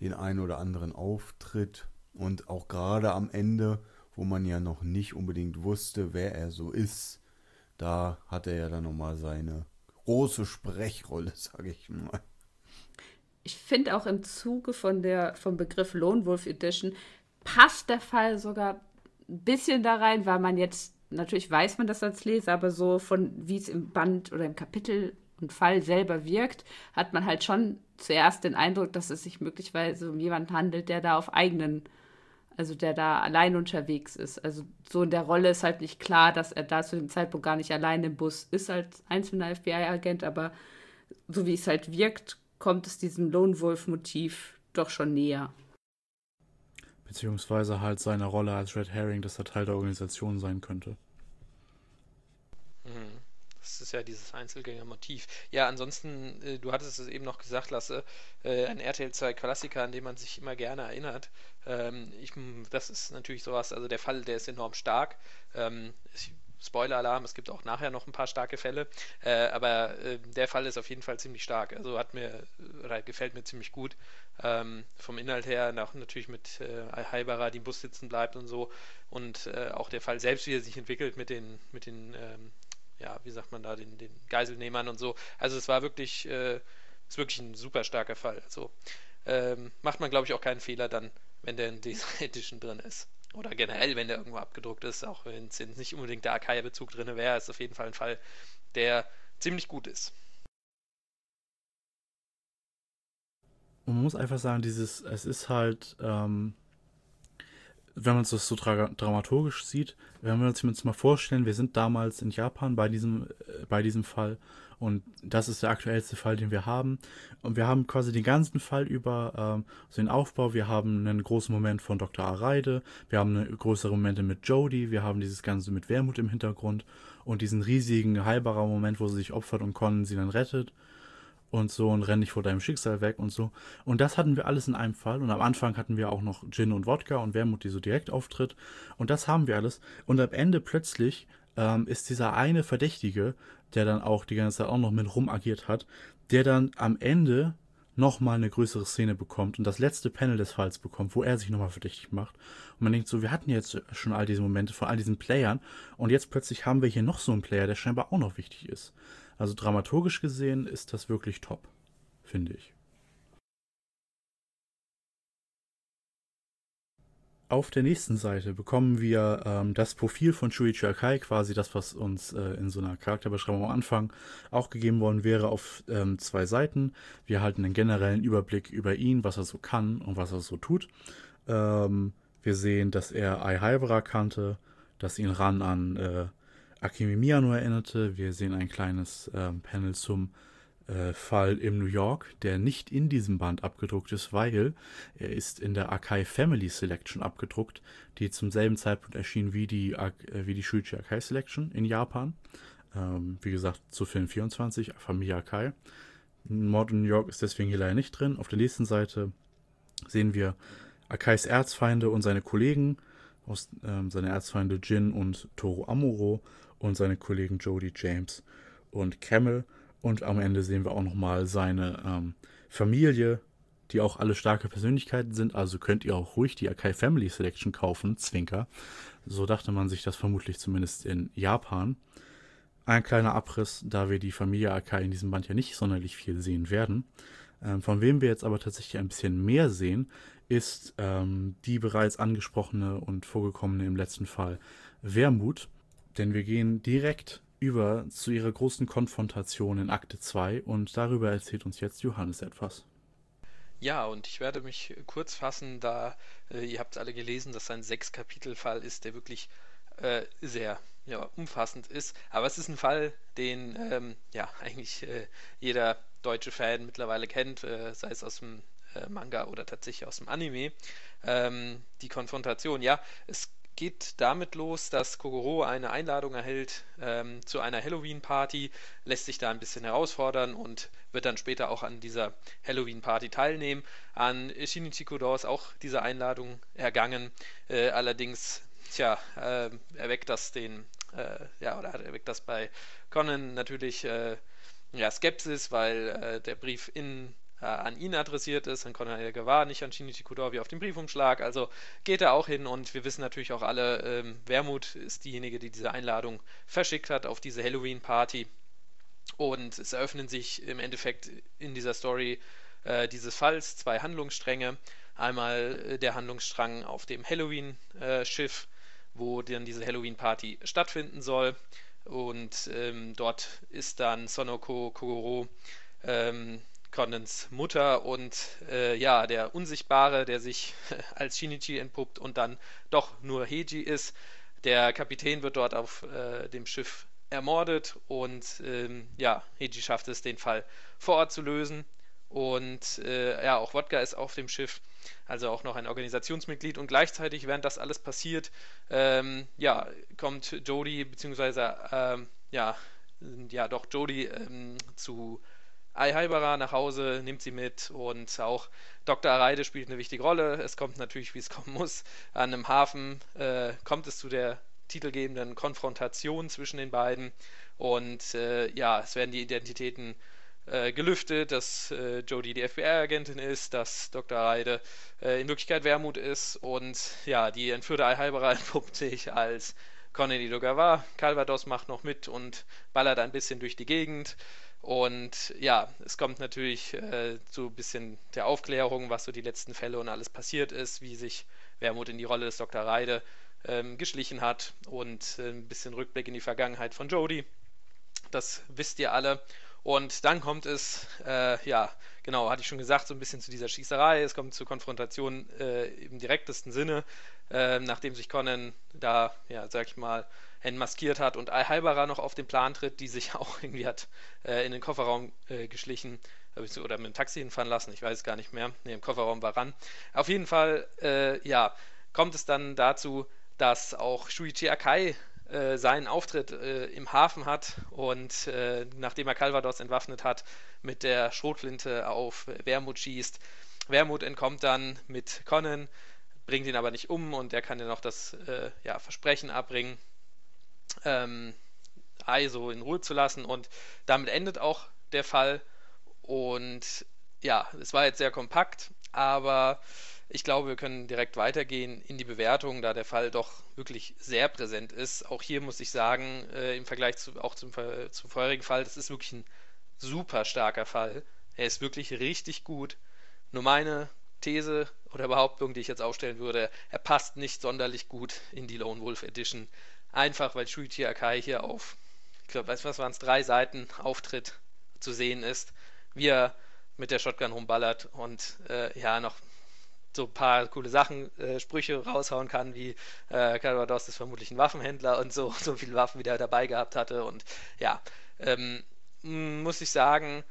den ein oder anderen Auftritt und auch gerade am Ende, wo man ja noch nicht unbedingt wusste, wer er so ist, da hat er ja dann nochmal seine große Sprechrolle, sage ich mal. Ich finde auch im Zuge von der, vom Begriff Lone Wolf Edition passt der Fall sogar ein bisschen da rein, weil man jetzt, natürlich weiß man das als Leser, aber so von wie es im Band oder im Kapitel und Fall selber wirkt, hat man halt schon zuerst den Eindruck, dass es sich möglicherweise um jemanden handelt, der da auf eigenen, also der da allein unterwegs ist. Also so in der Rolle ist halt nicht klar, dass er da zu dem Zeitpunkt gar nicht allein im Bus ist als einzelner FBI-Agent, aber so wie es halt wirkt, kommt es diesem Lone Wolf-Motiv doch schon näher. Beziehungsweise halt seine Rolle als Red Herring, dass er Teil der Organisation sein könnte. Das ist ja dieses Einzelgänger-Motiv. Ja, ansonsten, äh, du hattest es eben noch gesagt, Lasse, äh, ein RTL 2 Klassiker, an den man sich immer gerne erinnert. Ähm, ich, das ist natürlich sowas, also der Fall, der ist enorm stark. Ähm, Spoiler-Alarm, es gibt auch nachher noch ein paar starke Fälle, äh, aber äh, der Fall ist auf jeden Fall ziemlich stark. Also hat mir, äh, gefällt mir ziemlich gut. Ähm, vom Inhalt her, auch natürlich mit äh, Heibara, die im Bus sitzen bleibt und so. Und äh, auch der Fall selbst, wie er sich entwickelt mit den, mit den ähm, ja, wie sagt man da, den, den Geiselnehmern und so. Also es war wirklich, äh, ist wirklich ein super starker Fall. Also ähm, macht man, glaube ich, auch keinen Fehler dann, wenn der in dieser Edition drin ist. Oder generell, wenn der irgendwo abgedruckt ist, auch wenn es nicht unbedingt der Akai-Bezug drin wäre, ist auf jeden Fall ein Fall, der ziemlich gut ist. Man muss einfach sagen, dieses, es ist halt, ähm, wenn man das so dra dramaturgisch sieht, wenn wir uns mal vorstellen, wir sind damals in Japan bei diesem, äh, bei diesem Fall und das ist der aktuellste Fall, den wir haben. Und wir haben quasi den ganzen Fall über ähm, so den Aufbau. Wir haben einen großen Moment von Dr. Areide, wir haben eine größere Momente mit Jodie, wir haben dieses Ganze mit Wermut im Hintergrund und diesen riesigen heilbarer Moment, wo sie sich opfert und Conan sie dann rettet und so und renn nicht vor deinem Schicksal weg und so. Und das hatten wir alles in einem Fall. Und am Anfang hatten wir auch noch Gin und Wodka und Wermut, die so direkt auftritt. Und das haben wir alles. Und am Ende plötzlich ähm, ist dieser eine Verdächtige, der dann auch die ganze Zeit auch noch mit rum agiert hat, der dann am Ende nochmal eine größere Szene bekommt und das letzte Panel des Falls bekommt, wo er sich nochmal verdächtig macht. Und man denkt so, wir hatten jetzt schon all diese Momente von all diesen Playern und jetzt plötzlich haben wir hier noch so einen Player, der scheinbar auch noch wichtig ist. Also dramaturgisch gesehen ist das wirklich top, finde ich. Auf der nächsten Seite bekommen wir ähm, das Profil von Shuichi Akai, quasi das, was uns äh, in so einer Charakterbeschreibung am Anfang auch gegeben worden wäre, auf ähm, zwei Seiten. Wir erhalten einen generellen Überblick über ihn, was er so kann und was er so tut. Ähm, wir sehen, dass er Ai Haibara kannte, dass ihn ran an äh, Akemi Miyano erinnerte. Wir sehen ein kleines äh, Panel zum äh, Fall im New York, der nicht in diesem Band abgedruckt ist, weil er ist in der Akai Family Selection abgedruckt, die zum selben Zeitpunkt erschien wie die, äh, wie die Shuichi Akai Selection in Japan. Ähm, wie gesagt, zu Film 24, Familie Akai. Mord in New York ist deswegen hier leider nicht drin. Auf der nächsten Seite sehen wir Akais Erzfeinde und seine Kollegen, aus, ähm, seine Erzfeinde Jin und Toro Amuro und seine Kollegen Jody James und Camel. Und am Ende sehen wir auch nochmal seine ähm, Familie, die auch alle starke Persönlichkeiten sind. Also könnt ihr auch ruhig die Akai Family Selection kaufen, Zwinker. So dachte man sich das vermutlich zumindest in Japan. Ein kleiner Abriss, da wir die Familie Akai in diesem Band ja nicht sonderlich viel sehen werden. Ähm, von wem wir jetzt aber tatsächlich ein bisschen mehr sehen, ist ähm, die bereits angesprochene und vorgekommene im letzten Fall Wermut denn wir gehen direkt über zu ihrer großen Konfrontation in Akte 2 und darüber erzählt uns jetzt Johannes etwas. Ja, und ich werde mich kurz fassen, da äh, ihr habt alle gelesen, dass ein Sechs-Kapitel-Fall ist, der wirklich äh, sehr ja, umfassend ist. Aber es ist ein Fall, den ähm, ja eigentlich äh, jeder deutsche Fan mittlerweile kennt, äh, sei es aus dem äh, Manga oder tatsächlich aus dem Anime. Ähm, die Konfrontation, ja, es geht damit los, dass Kogoro eine Einladung erhält ähm, zu einer Halloween-Party, lässt sich da ein bisschen herausfordern und wird dann später auch an dieser Halloween-Party teilnehmen. An Shinichi Kodo ist auch diese Einladung ergangen. Äh, allerdings, tja, äh, erweckt das den, äh, ja, oder erweckt das bei Conan natürlich äh, ja, Skepsis, weil äh, der Brief in äh, an ihn adressiert ist, an Conor Gavar, nicht an Shinichi Kudovi auf dem Briefumschlag. Also geht er auch hin und wir wissen natürlich auch alle, ähm, Wermut ist diejenige, die diese Einladung verschickt hat auf diese Halloween-Party. Und es eröffnen sich im Endeffekt in dieser Story äh, dieses Falls zwei Handlungsstränge. Einmal äh, der Handlungsstrang auf dem Halloween-Schiff, wo dann diese Halloween-Party stattfinden soll. Und ähm, dort ist dann Sonoko Kogoro ähm, Conans Mutter und äh, ja, der Unsichtbare, der sich als Shinichi entpuppt und dann doch nur Heiji ist. Der Kapitän wird dort auf äh, dem Schiff ermordet und ähm, ja, Heiji schafft es, den Fall vor Ort zu lösen. Und äh, ja, auch Wodka ist auf dem Schiff, also auch noch ein Organisationsmitglied. Und gleichzeitig, während das alles passiert, ähm, ja, kommt Jody, beziehungsweise ähm, ja, ja, doch Jody ähm, zu Ai nach Hause, nimmt sie mit und auch Dr. Areide spielt eine wichtige Rolle. Es kommt natürlich, wie es kommen muss. An einem Hafen äh, kommt es zu der titelgebenden Konfrontation zwischen den beiden und äh, ja, es werden die Identitäten äh, gelüftet, dass äh, Jodie die FBI-Agentin ist, dass Dr. Reide äh, in Wirklichkeit Wermut ist und ja, die entführte Alhalberer entpuppt sich als Connelly Dogawa. Calvados macht noch mit und ballert ein bisschen durch die Gegend. Und ja, es kommt natürlich äh, so ein bisschen der Aufklärung, was so die letzten Fälle und alles passiert ist, wie sich Wermut in die Rolle des Dr. Reide ähm, geschlichen hat und äh, ein bisschen Rückblick in die Vergangenheit von Jodie. Das wisst ihr alle. Und dann kommt es, äh, ja, genau, hatte ich schon gesagt, so ein bisschen zu dieser Schießerei. Es kommt zur Konfrontation äh, im direktesten Sinne, äh, nachdem sich Conan da, ja, sag ich mal, entmaskiert hat und Al-Halbara noch auf den Plan tritt, die sich auch irgendwie hat äh, in den Kofferraum äh, geschlichen oder mit dem Taxi hinfahren lassen, ich weiß gar nicht mehr. Ne, im Kofferraum war ran. Auf jeden Fall, äh, ja, kommt es dann dazu, dass auch Shuichi Akai äh, seinen Auftritt äh, im Hafen hat und äh, nachdem er Calvados entwaffnet hat, mit der Schrotflinte auf Wermut schießt. Wermut entkommt dann mit Conan, bringt ihn aber nicht um und er kann ja noch das ja, Versprechen abbringen, ähm, Ai so in Ruhe zu lassen. Und damit endet auch der Fall. Und ja, es war jetzt sehr kompakt, aber ich glaube, wir können direkt weitergehen in die Bewertung, da der Fall doch wirklich sehr präsent ist. Auch hier muss ich sagen, äh, im Vergleich zu, auch zum, zum vorherigen Fall, das ist wirklich ein super starker Fall. Er ist wirklich richtig gut. Nur meine These oder Behauptung, die ich jetzt aufstellen würde, er passt nicht sonderlich gut in die Lone Wolf Edition. Einfach weil Shuichi Akai hier auf, ich glaube, weißt du was waren es, drei Seiten Auftritt zu sehen ist, wie er mit der Shotgun rumballert und äh, ja, noch so ein paar coole Sachen, äh, Sprüche raushauen kann, wie äh, Calvados ist vermutlich ein Waffenhändler und so, so viele Waffen, wie der dabei gehabt hatte. Und ja, ähm, muss ich sagen,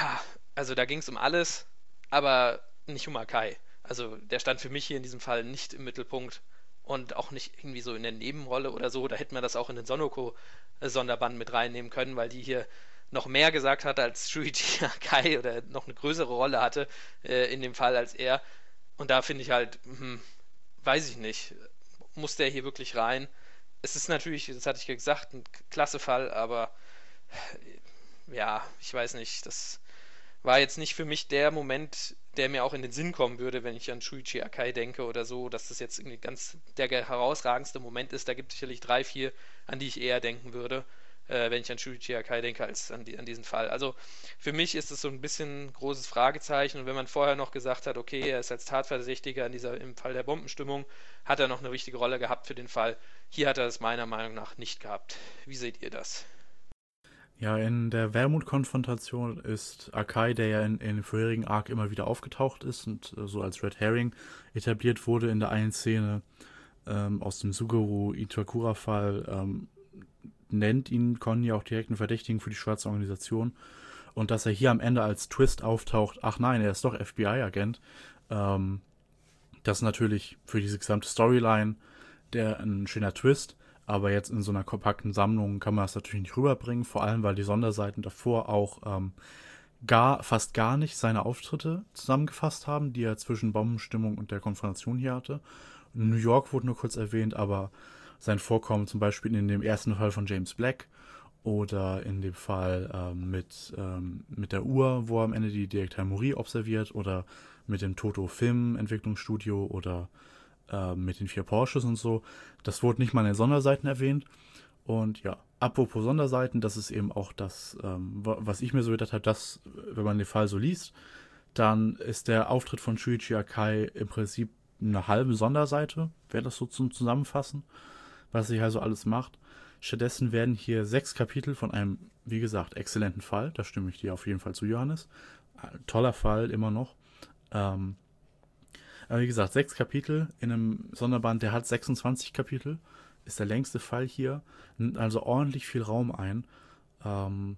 ja, also da ging es um alles, aber nicht um Akai. Also der stand für mich hier in diesem Fall nicht im Mittelpunkt und auch nicht irgendwie so in der Nebenrolle oder so. Da hätte man das auch in den Sonoko-Sonderband mit reinnehmen können, weil die hier noch mehr gesagt hat als Shuichi Akai oder noch eine größere Rolle hatte äh, in dem Fall als er. Und da finde ich halt, hm, weiß ich nicht, muss der hier wirklich rein? Es ist natürlich, das hatte ich gesagt, ein klasse Fall, aber ja, ich weiß nicht, das war jetzt nicht für mich der Moment, der mir auch in den Sinn kommen würde, wenn ich an Shuichi Akai denke oder so, dass das jetzt irgendwie ganz der herausragendste Moment ist. Da gibt es sicherlich drei, vier, an die ich eher denken würde. äh, wenn ich an Shuichi Akai denke, als an, die, an diesen Fall. Also für mich ist es so ein bisschen ein großes Fragezeichen. Und wenn man vorher noch gesagt hat, okay, er ist als Tatverdächtiger in dieser, im Fall der Bombenstimmung, hat er noch eine wichtige Rolle gehabt für den Fall. Hier hat er es meiner Meinung nach nicht gehabt. Wie seht ihr das? Ja, in der Wermut-Konfrontation ist Akai, der ja in, in vorherigen Arc immer wieder aufgetaucht ist und äh, so als Red Herring etabliert wurde in der einen Szene ähm, aus dem Suguru Itakura-Fall, ähm, nennt ihn Conny auch direkt einen Verdächtigen für die schwarze Organisation. Und dass er hier am Ende als Twist auftaucht, ach nein, er ist doch FBI-Agent, ähm, das ist natürlich für diese gesamte Storyline der ein schöner Twist. Aber jetzt in so einer kompakten Sammlung kann man das natürlich nicht rüberbringen, vor allem weil die Sonderseiten davor auch ähm, gar, fast gar nicht seine Auftritte zusammengefasst haben, die er zwischen Bombenstimmung und der Konfrontation hier hatte. New York wurde nur kurz erwähnt, aber sein Vorkommen zum Beispiel in dem ersten Fall von James Black oder in dem Fall ähm, mit, ähm, mit der Uhr, wo er am Ende die Direktor Mori observiert oder mit dem Toto Film Entwicklungsstudio oder äh, mit den vier Porsches und so. Das wurde nicht mal in den Sonderseiten erwähnt. Und ja, apropos Sonderseiten, das ist eben auch das, ähm, was ich mir so gedacht habe, dass, wenn man den Fall so liest, dann ist der Auftritt von Shuichi Akai im Prinzip eine halbe Sonderseite, wäre das so zum Zusammenfassen, was sich also alles macht. Stattdessen werden hier sechs Kapitel von einem, wie gesagt, exzellenten Fall, da stimme ich dir auf jeden Fall zu, Johannes. Toller Fall immer noch. Ähm, aber wie gesagt, sechs Kapitel in einem Sonderband, der hat 26 Kapitel, ist der längste Fall hier, nimmt also ordentlich viel Raum ein. Ähm,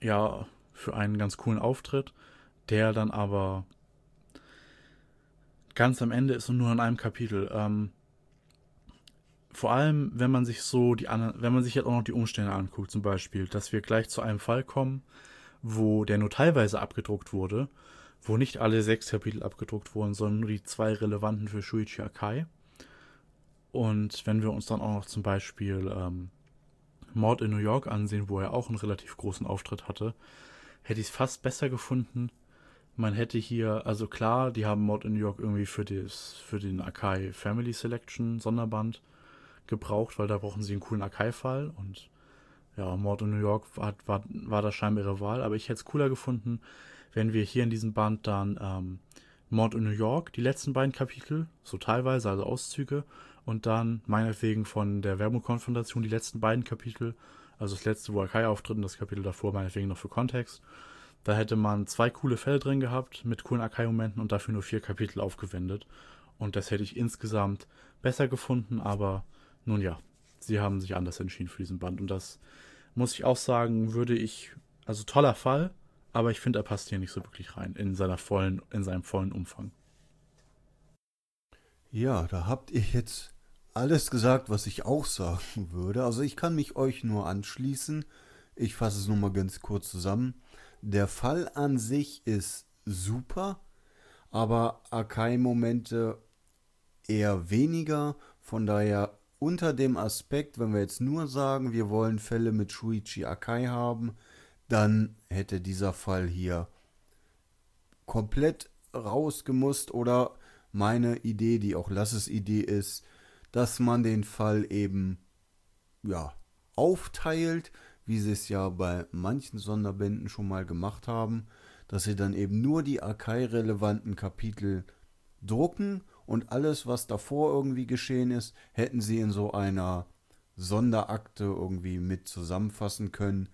ja, für einen ganz coolen Auftritt, der dann aber ganz am Ende ist und nur in einem Kapitel. Ähm, vor allem, wenn man sich so die anderen, wenn man sich jetzt auch noch die Umstände anguckt, zum Beispiel, dass wir gleich zu einem Fall kommen, wo der nur teilweise abgedruckt wurde, wo nicht alle sechs Kapitel abgedruckt wurden, sondern nur die zwei relevanten für Shuichi Akai. Und wenn wir uns dann auch noch zum Beispiel ähm, Mord in New York ansehen, wo er auch einen relativ großen Auftritt hatte, hätte ich es fast besser gefunden. Man hätte hier, also klar, die haben Mord in New York irgendwie für, das, für den Akai Family Selection Sonderband gebraucht, weil da brauchen sie einen coolen Akai-Fall und ja, Mord in New York war, war, war da scheinbar ihre Wahl, aber ich hätte es cooler gefunden, wenn wir hier in diesem Band dann ähm, Mord in New York, die letzten beiden Kapitel, so teilweise, also Auszüge, und dann meinetwegen von der Wermut-Konfrontation die letzten beiden Kapitel, also das letzte, wo Akai auftritt und das Kapitel davor meinetwegen noch für Kontext. Da hätte man zwei coole Fälle drin gehabt mit coolen Akai-Momenten und dafür nur vier Kapitel aufgewendet. Und das hätte ich insgesamt besser gefunden, aber nun ja, sie haben sich anders entschieden für diesen Band. Und das muss ich auch sagen, würde ich, also toller Fall, aber ich finde, er passt hier nicht so wirklich rein in seiner vollen, in seinem vollen Umfang. Ja, da habt ihr jetzt alles gesagt, was ich auch sagen würde. Also ich kann mich euch nur anschließen. Ich fasse es nur mal ganz kurz zusammen. Der Fall an sich ist super, aber Akai-Momente eher weniger. Von daher unter dem Aspekt, wenn wir jetzt nur sagen, wir wollen Fälle mit Shuichi Akai haben, dann hätte dieser Fall hier komplett rausgemusst oder meine Idee, die auch Lasses Idee ist, dass man den Fall eben ja aufteilt, wie sie es ja bei manchen Sonderbänden schon mal gemacht haben, dass sie dann eben nur die Akai-relevanten Kapitel drucken und alles, was davor irgendwie geschehen ist, hätten sie in so einer Sonderakte irgendwie mit zusammenfassen können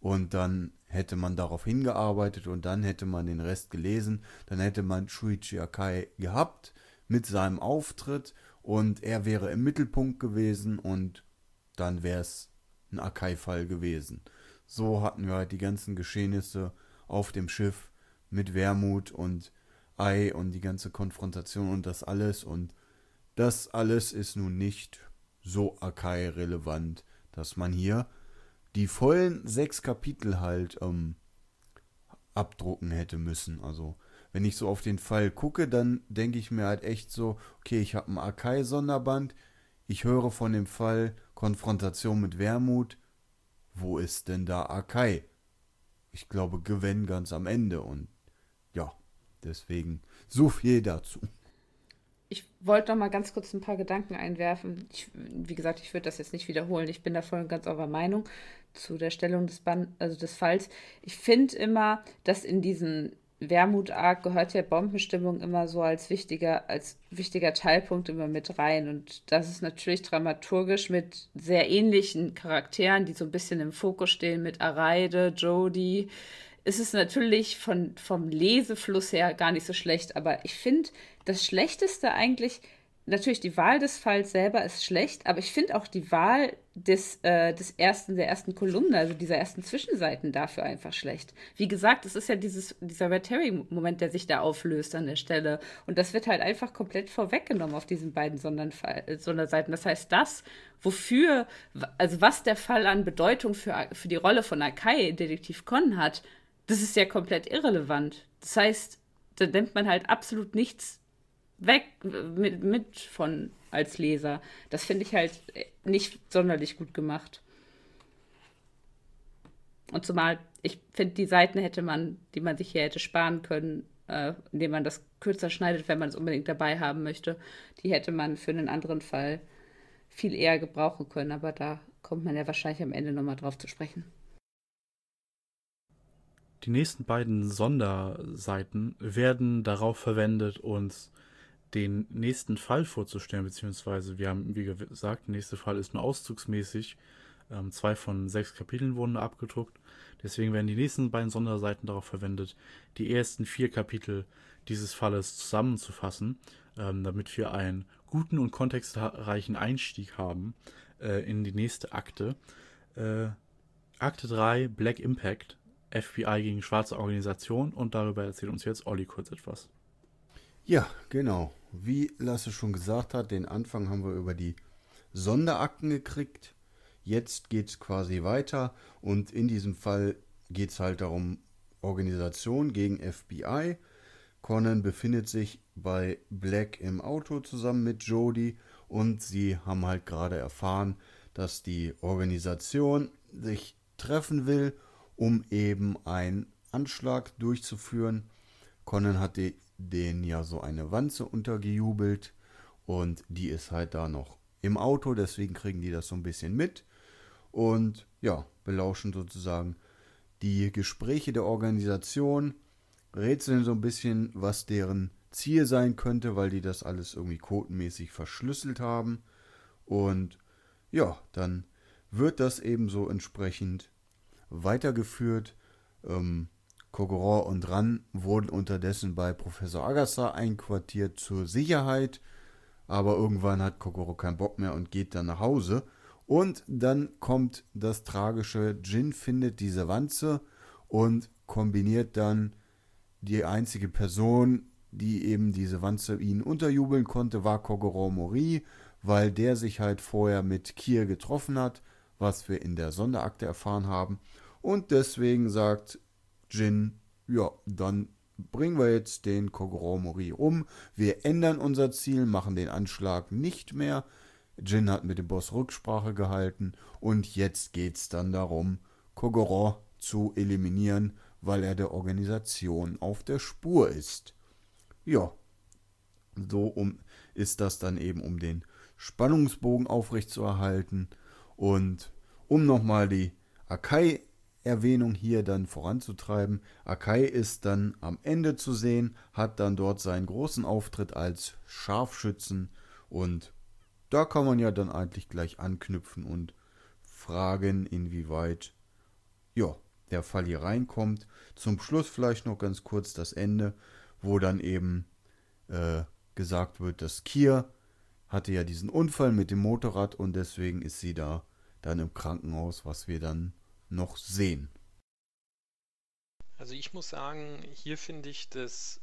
und dann hätte man darauf hingearbeitet und dann hätte man den Rest gelesen. Dann hätte man Shuichi Akai gehabt mit seinem Auftritt und er wäre im Mittelpunkt gewesen und dann wäre es ein Akai-Fall gewesen. So hatten wir halt die ganzen Geschehnisse auf dem Schiff mit Wermut und Ei und die ganze Konfrontation und das alles und das alles ist nun nicht so Akai relevant, dass man hier die vollen sechs Kapitel halt ähm, abdrucken hätte müssen. Also wenn ich so auf den Fall gucke, dann denke ich mir halt echt so, okay, ich habe ein Akai-Sonderband, ich höre von dem Fall Konfrontation mit Wermut, wo ist denn da Akai? Ich glaube, Gewinn ganz am Ende und ja, deswegen so viel dazu. Ich wollte noch mal ganz kurz ein paar Gedanken einwerfen. Ich, wie gesagt, ich würde das jetzt nicht wiederholen. Ich bin da voll und ganz eurer Meinung zu der Stellung des, Band, also des Falls. Ich finde immer, dass in diesen Wermut-Arc gehört ja Bombenstimmung immer so als wichtiger, als wichtiger Teilpunkt immer mit rein. Und das ist natürlich dramaturgisch mit sehr ähnlichen Charakteren, die so ein bisschen im Fokus stehen, mit Areide, Jodie. Ist natürlich von, vom Lesefluss her gar nicht so schlecht, aber ich finde, das Schlechteste eigentlich natürlich die Wahl des Falls selber ist schlecht, aber ich finde auch die Wahl des, äh, des ersten, der ersten Kolumne, also dieser ersten Zwischenseiten dafür einfach schlecht. Wie gesagt, es ist ja dieses, dieser Red Terry-Moment, der sich da auflöst an der Stelle. Und das wird halt einfach komplett vorweggenommen auf diesen beiden äh, Sonderseiten. Das heißt, das, wofür, also was der Fall an Bedeutung für, für die Rolle von Akai, Detektiv Con hat, das ist ja komplett irrelevant. Das heißt, da nimmt man halt absolut nichts weg mit, mit von als Leser. Das finde ich halt nicht sonderlich gut gemacht. Und zumal, ich finde, die Seiten hätte man, die man sich hier hätte sparen können, äh, indem man das kürzer schneidet, wenn man es unbedingt dabei haben möchte, die hätte man für einen anderen Fall viel eher gebrauchen können. Aber da kommt man ja wahrscheinlich am Ende nochmal drauf zu sprechen. Die nächsten beiden Sonderseiten werden darauf verwendet, uns den nächsten Fall vorzustellen, beziehungsweise wir haben, wie gesagt, der nächste Fall ist nur auszugsmäßig. Ähm, zwei von sechs Kapiteln wurden abgedruckt. Deswegen werden die nächsten beiden Sonderseiten darauf verwendet, die ersten vier Kapitel dieses Falles zusammenzufassen, ähm, damit wir einen guten und kontextreichen Einstieg haben äh, in die nächste Akte. Äh, Akte 3, Black Impact, FBI gegen schwarze Organisation und darüber erzählt uns jetzt Olli kurz etwas. Ja, genau. Wie Lasse schon gesagt hat, den Anfang haben wir über die Sonderakten gekriegt. Jetzt geht es quasi weiter und in diesem Fall geht es halt darum, Organisation gegen FBI. Conan befindet sich bei Black im Auto zusammen mit Jody und sie haben halt gerade erfahren, dass die Organisation sich treffen will, um eben einen Anschlag durchzuführen. Conan hat die denen ja so eine Wanze untergejubelt. Und die ist halt da noch im Auto, deswegen kriegen die das so ein bisschen mit. Und ja, belauschen sozusagen die Gespräche der Organisation, rätseln so ein bisschen, was deren Ziel sein könnte, weil die das alles irgendwie codenmäßig verschlüsselt haben. Und ja, dann wird das eben so entsprechend weitergeführt. Ähm, Kogoron und Ran wurden unterdessen bei Professor Agassi einquartiert zur Sicherheit, aber irgendwann hat Kokoro keinen Bock mehr und geht dann nach Hause. Und dann kommt das tragische, Jin findet diese Wanze und kombiniert dann die einzige Person, die eben diese Wanze ihnen unterjubeln konnte, war Kogoro Mori, weil der sich halt vorher mit Kier getroffen hat, was wir in der Sonderakte erfahren haben. Und deswegen sagt Jin, ja, dann bringen wir jetzt den Kogoro um. Wir ändern unser Ziel, machen den Anschlag nicht mehr. Jin hat mit dem Boss Rücksprache gehalten und jetzt geht es dann darum, Kogoro zu eliminieren, weil er der Organisation auf der Spur ist. Ja, so um, ist das dann eben, um den Spannungsbogen aufrechtzuerhalten und um nochmal die Akai Erwähnung hier dann voranzutreiben. Akai ist dann am Ende zu sehen, hat dann dort seinen großen Auftritt als Scharfschützen und da kann man ja dann eigentlich gleich anknüpfen und fragen, inwieweit ja, der Fall hier reinkommt. Zum Schluss vielleicht noch ganz kurz das Ende, wo dann eben äh, gesagt wird, dass Kier hatte ja diesen Unfall mit dem Motorrad und deswegen ist sie da dann im Krankenhaus, was wir dann noch sehen? Also ich muss sagen, hier finde ich das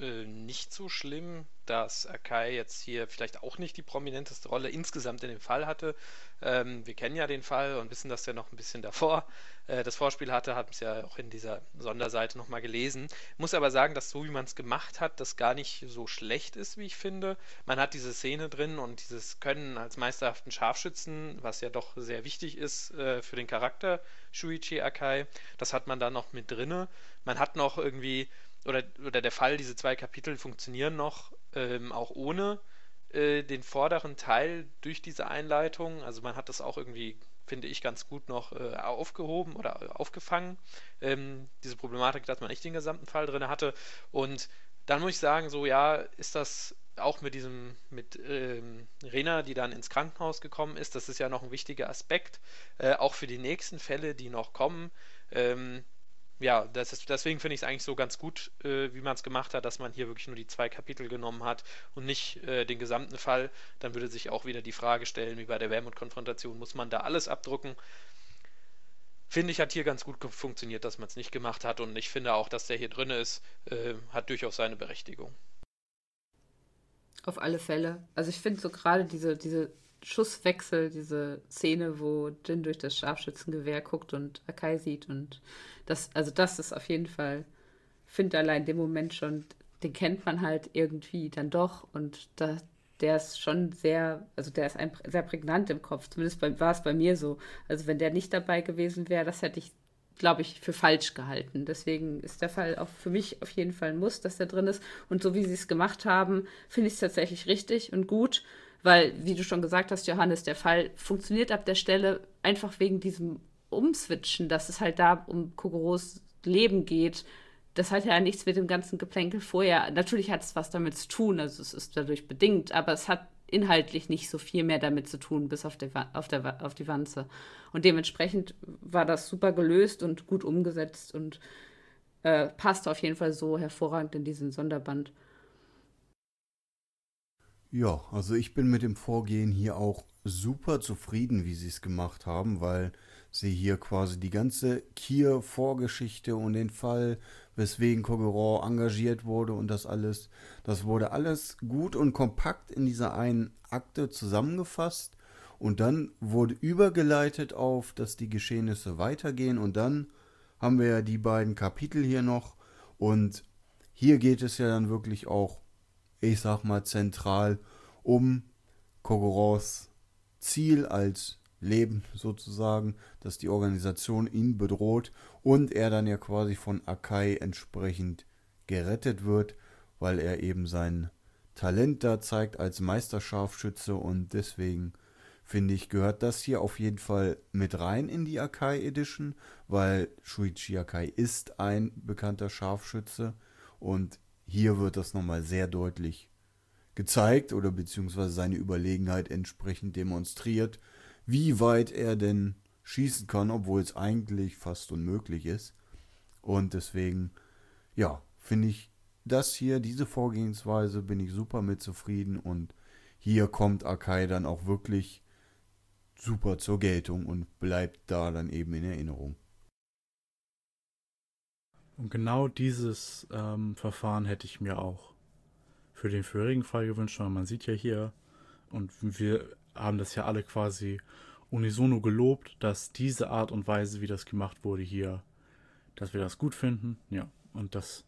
äh, nicht so schlimm, dass Akai jetzt hier vielleicht auch nicht die prominenteste Rolle insgesamt in dem Fall hatte. Ähm, wir kennen ja den Fall und wissen, dass er noch ein bisschen davor äh, das Vorspiel hatte, haben es ja auch in dieser Sonderseite nochmal gelesen. Muss aber sagen, dass so wie man es gemacht hat, das gar nicht so schlecht ist, wie ich finde. Man hat diese Szene drin und dieses Können als meisterhaften Scharfschützen, was ja doch sehr wichtig ist äh, für den Charakter Shuichi Akai, das hat man da noch mit drinne. Man hat noch irgendwie oder, oder der Fall, diese zwei Kapitel funktionieren noch ähm, auch ohne äh, den vorderen Teil durch diese Einleitung. Also man hat das auch irgendwie, finde ich, ganz gut noch äh, aufgehoben oder aufgefangen. Ähm, diese Problematik, dass man nicht den gesamten Fall drin hatte. Und dann muss ich sagen, so ja, ist das auch mit diesem, mit ähm, Rena, die dann ins Krankenhaus gekommen ist, das ist ja noch ein wichtiger Aspekt, äh, auch für die nächsten Fälle, die noch kommen. Ähm, ja, ist, deswegen finde ich es eigentlich so ganz gut, äh, wie man es gemacht hat, dass man hier wirklich nur die zwei Kapitel genommen hat und nicht äh, den gesamten Fall. Dann würde sich auch wieder die Frage stellen, wie bei der Wermut-Konfrontation, muss man da alles abdrucken? Finde ich, hat hier ganz gut funktioniert, dass man es nicht gemacht hat und ich finde auch, dass der hier drin ist, äh, hat durchaus seine Berechtigung. Auf alle Fälle. Also ich finde so gerade diese, diese Schusswechsel, diese Szene, wo Jin durch das Scharfschützengewehr guckt und Akai sieht und das, also das ist auf jeden Fall, finde allein den Moment schon, den kennt man halt irgendwie dann doch und da, der ist schon sehr, also der ist ein, sehr prägnant im Kopf. Zumindest war es bei mir so. Also wenn der nicht dabei gewesen wäre, das hätte ich glaube ich, für falsch gehalten. Deswegen ist der Fall auch für mich auf jeden Fall ein Muss, dass der drin ist. Und so wie sie es gemacht haben, finde ich es tatsächlich richtig und gut, weil, wie du schon gesagt hast, Johannes, der Fall funktioniert ab der Stelle einfach wegen diesem Umswitchen, dass es halt da um Kogoros Leben geht. Das hat ja nichts mit dem ganzen Geplänkel vorher. Natürlich hat es was damit zu tun, also es ist dadurch bedingt, aber es hat inhaltlich nicht so viel mehr damit zu tun, bis auf, die, auf, der, auf die Wanze. Und dementsprechend war das super gelöst und gut umgesetzt und äh, passt auf jeden Fall so hervorragend in diesen Sonderband. Ja, also ich bin mit dem Vorgehen hier auch super zufrieden, wie sie es gemacht haben, weil sie hier quasi die ganze Kier-Vorgeschichte und den Fall, weswegen Cogeron engagiert wurde und das alles, das wurde alles gut und kompakt in dieser einen Akte zusammengefasst und dann wurde übergeleitet auf, dass die Geschehnisse weitergehen und dann haben wir ja die beiden Kapitel hier noch und hier geht es ja dann wirklich auch, ich sag mal zentral um Kogorons Ziel als Leben sozusagen, dass die Organisation ihn bedroht und er dann ja quasi von Akai entsprechend gerettet wird, weil er eben sein Talent da zeigt als Meisterscharfschütze und deswegen finde ich, gehört das hier auf jeden Fall mit rein in die Akai Edition, weil Shuichi Akai ist ein bekannter Scharfschütze und hier wird das nochmal sehr deutlich gezeigt oder beziehungsweise seine Überlegenheit entsprechend demonstriert wie weit er denn schießen kann, obwohl es eigentlich fast unmöglich ist. Und deswegen, ja, finde ich das hier, diese Vorgehensweise, bin ich super mit zufrieden und hier kommt Akai dann auch wirklich super zur Geltung und bleibt da dann eben in Erinnerung. Und genau dieses ähm, Verfahren hätte ich mir auch für den vorherigen Fall gewünscht, weil man sieht ja hier, und wir haben das ja alle quasi unisono gelobt, dass diese Art und Weise, wie das gemacht wurde hier, dass wir das gut finden. Ja, und das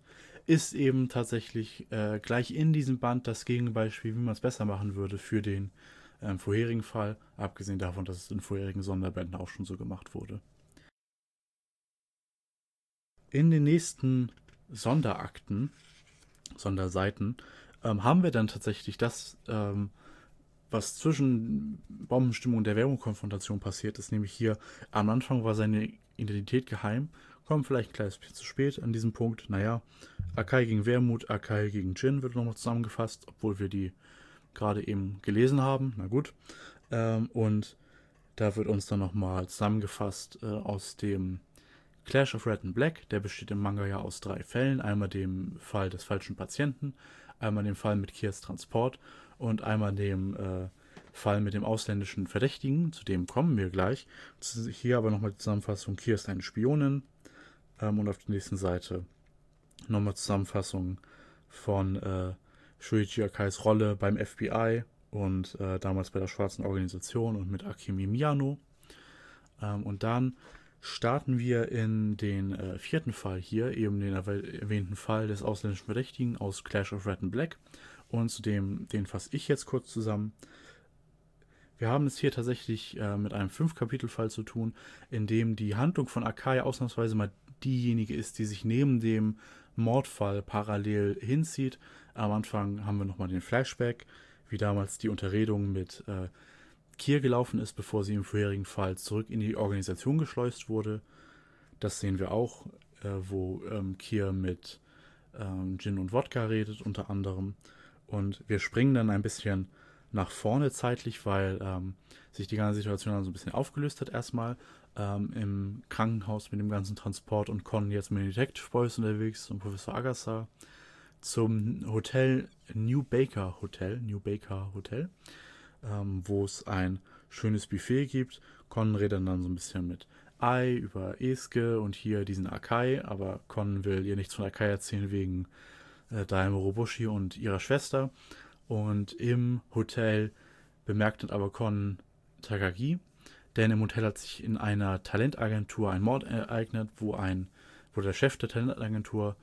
ist eben tatsächlich äh, gleich in diesem Band das Gegenbeispiel, wie man es besser machen würde für den ähm, vorherigen Fall, abgesehen davon, dass es in vorherigen Sonderbänden auch schon so gemacht wurde. In den nächsten Sonderakten, Sonderseiten, ähm, haben wir dann tatsächlich das ähm, was zwischen Bombenstimmung und der Werbungskonfrontation passiert ist, nämlich hier am Anfang war seine Identität geheim, kommt vielleicht ein kleines bisschen zu spät an diesem Punkt. Naja, Akai gegen Wermut, Akai gegen Jin wird nochmal zusammengefasst, obwohl wir die gerade eben gelesen haben. Na gut. Ähm, und da wird uns dann nochmal zusammengefasst äh, aus dem Clash of Red and Black. Der besteht im Manga ja aus drei Fällen. Einmal dem Fall des falschen Patienten, einmal dem Fall mit Kiers Transport und einmal dem äh, Fall mit dem ausländischen Verdächtigen, zu dem kommen wir gleich. Hier aber nochmal die Zusammenfassung, hier ist eine Spionin ähm, und auf der nächsten Seite nochmal Zusammenfassung von äh, Shuichi Akais Rolle beim FBI und äh, damals bei der schwarzen Organisation und mit Akimi Miyano. Ähm, und dann starten wir in den äh, vierten Fall hier, eben den erwähnten Fall des ausländischen Verdächtigen aus Clash of Red and Black. Und zudem, den fasse ich jetzt kurz zusammen. Wir haben es hier tatsächlich äh, mit einem Fünf-Kapitel-Fall zu tun, in dem die Handlung von Akai ausnahmsweise mal diejenige ist, die sich neben dem Mordfall parallel hinzieht. Am Anfang haben wir nochmal den Flashback, wie damals die Unterredung mit äh, Kier gelaufen ist, bevor sie im vorherigen Fall zurück in die Organisation geschleust wurde. Das sehen wir auch, äh, wo ähm, Kier mit ähm, Gin und Wodka redet, unter anderem. Und wir springen dann ein bisschen nach vorne zeitlich, weil ähm, sich die ganze Situation dann so ein bisschen aufgelöst hat erstmal. Ähm, Im Krankenhaus mit dem ganzen Transport und Con jetzt mit den Detective Boys unterwegs und Professor Agassi zum Hotel New Baker Hotel, New Baker Hotel, ähm, wo es ein schönes Buffet gibt. Con redet dann so ein bisschen mit Ai über Eske und hier diesen Akai, aber Con will ihr nichts von Akai erzählen wegen äh, Daimyo Robushi und ihrer Schwester. Und im Hotel bemerkt dann aber Con Takagi, denn im Hotel hat sich in einer Talentagentur ein Mord ereignet, wo ein, wo der Chef der Talentagentur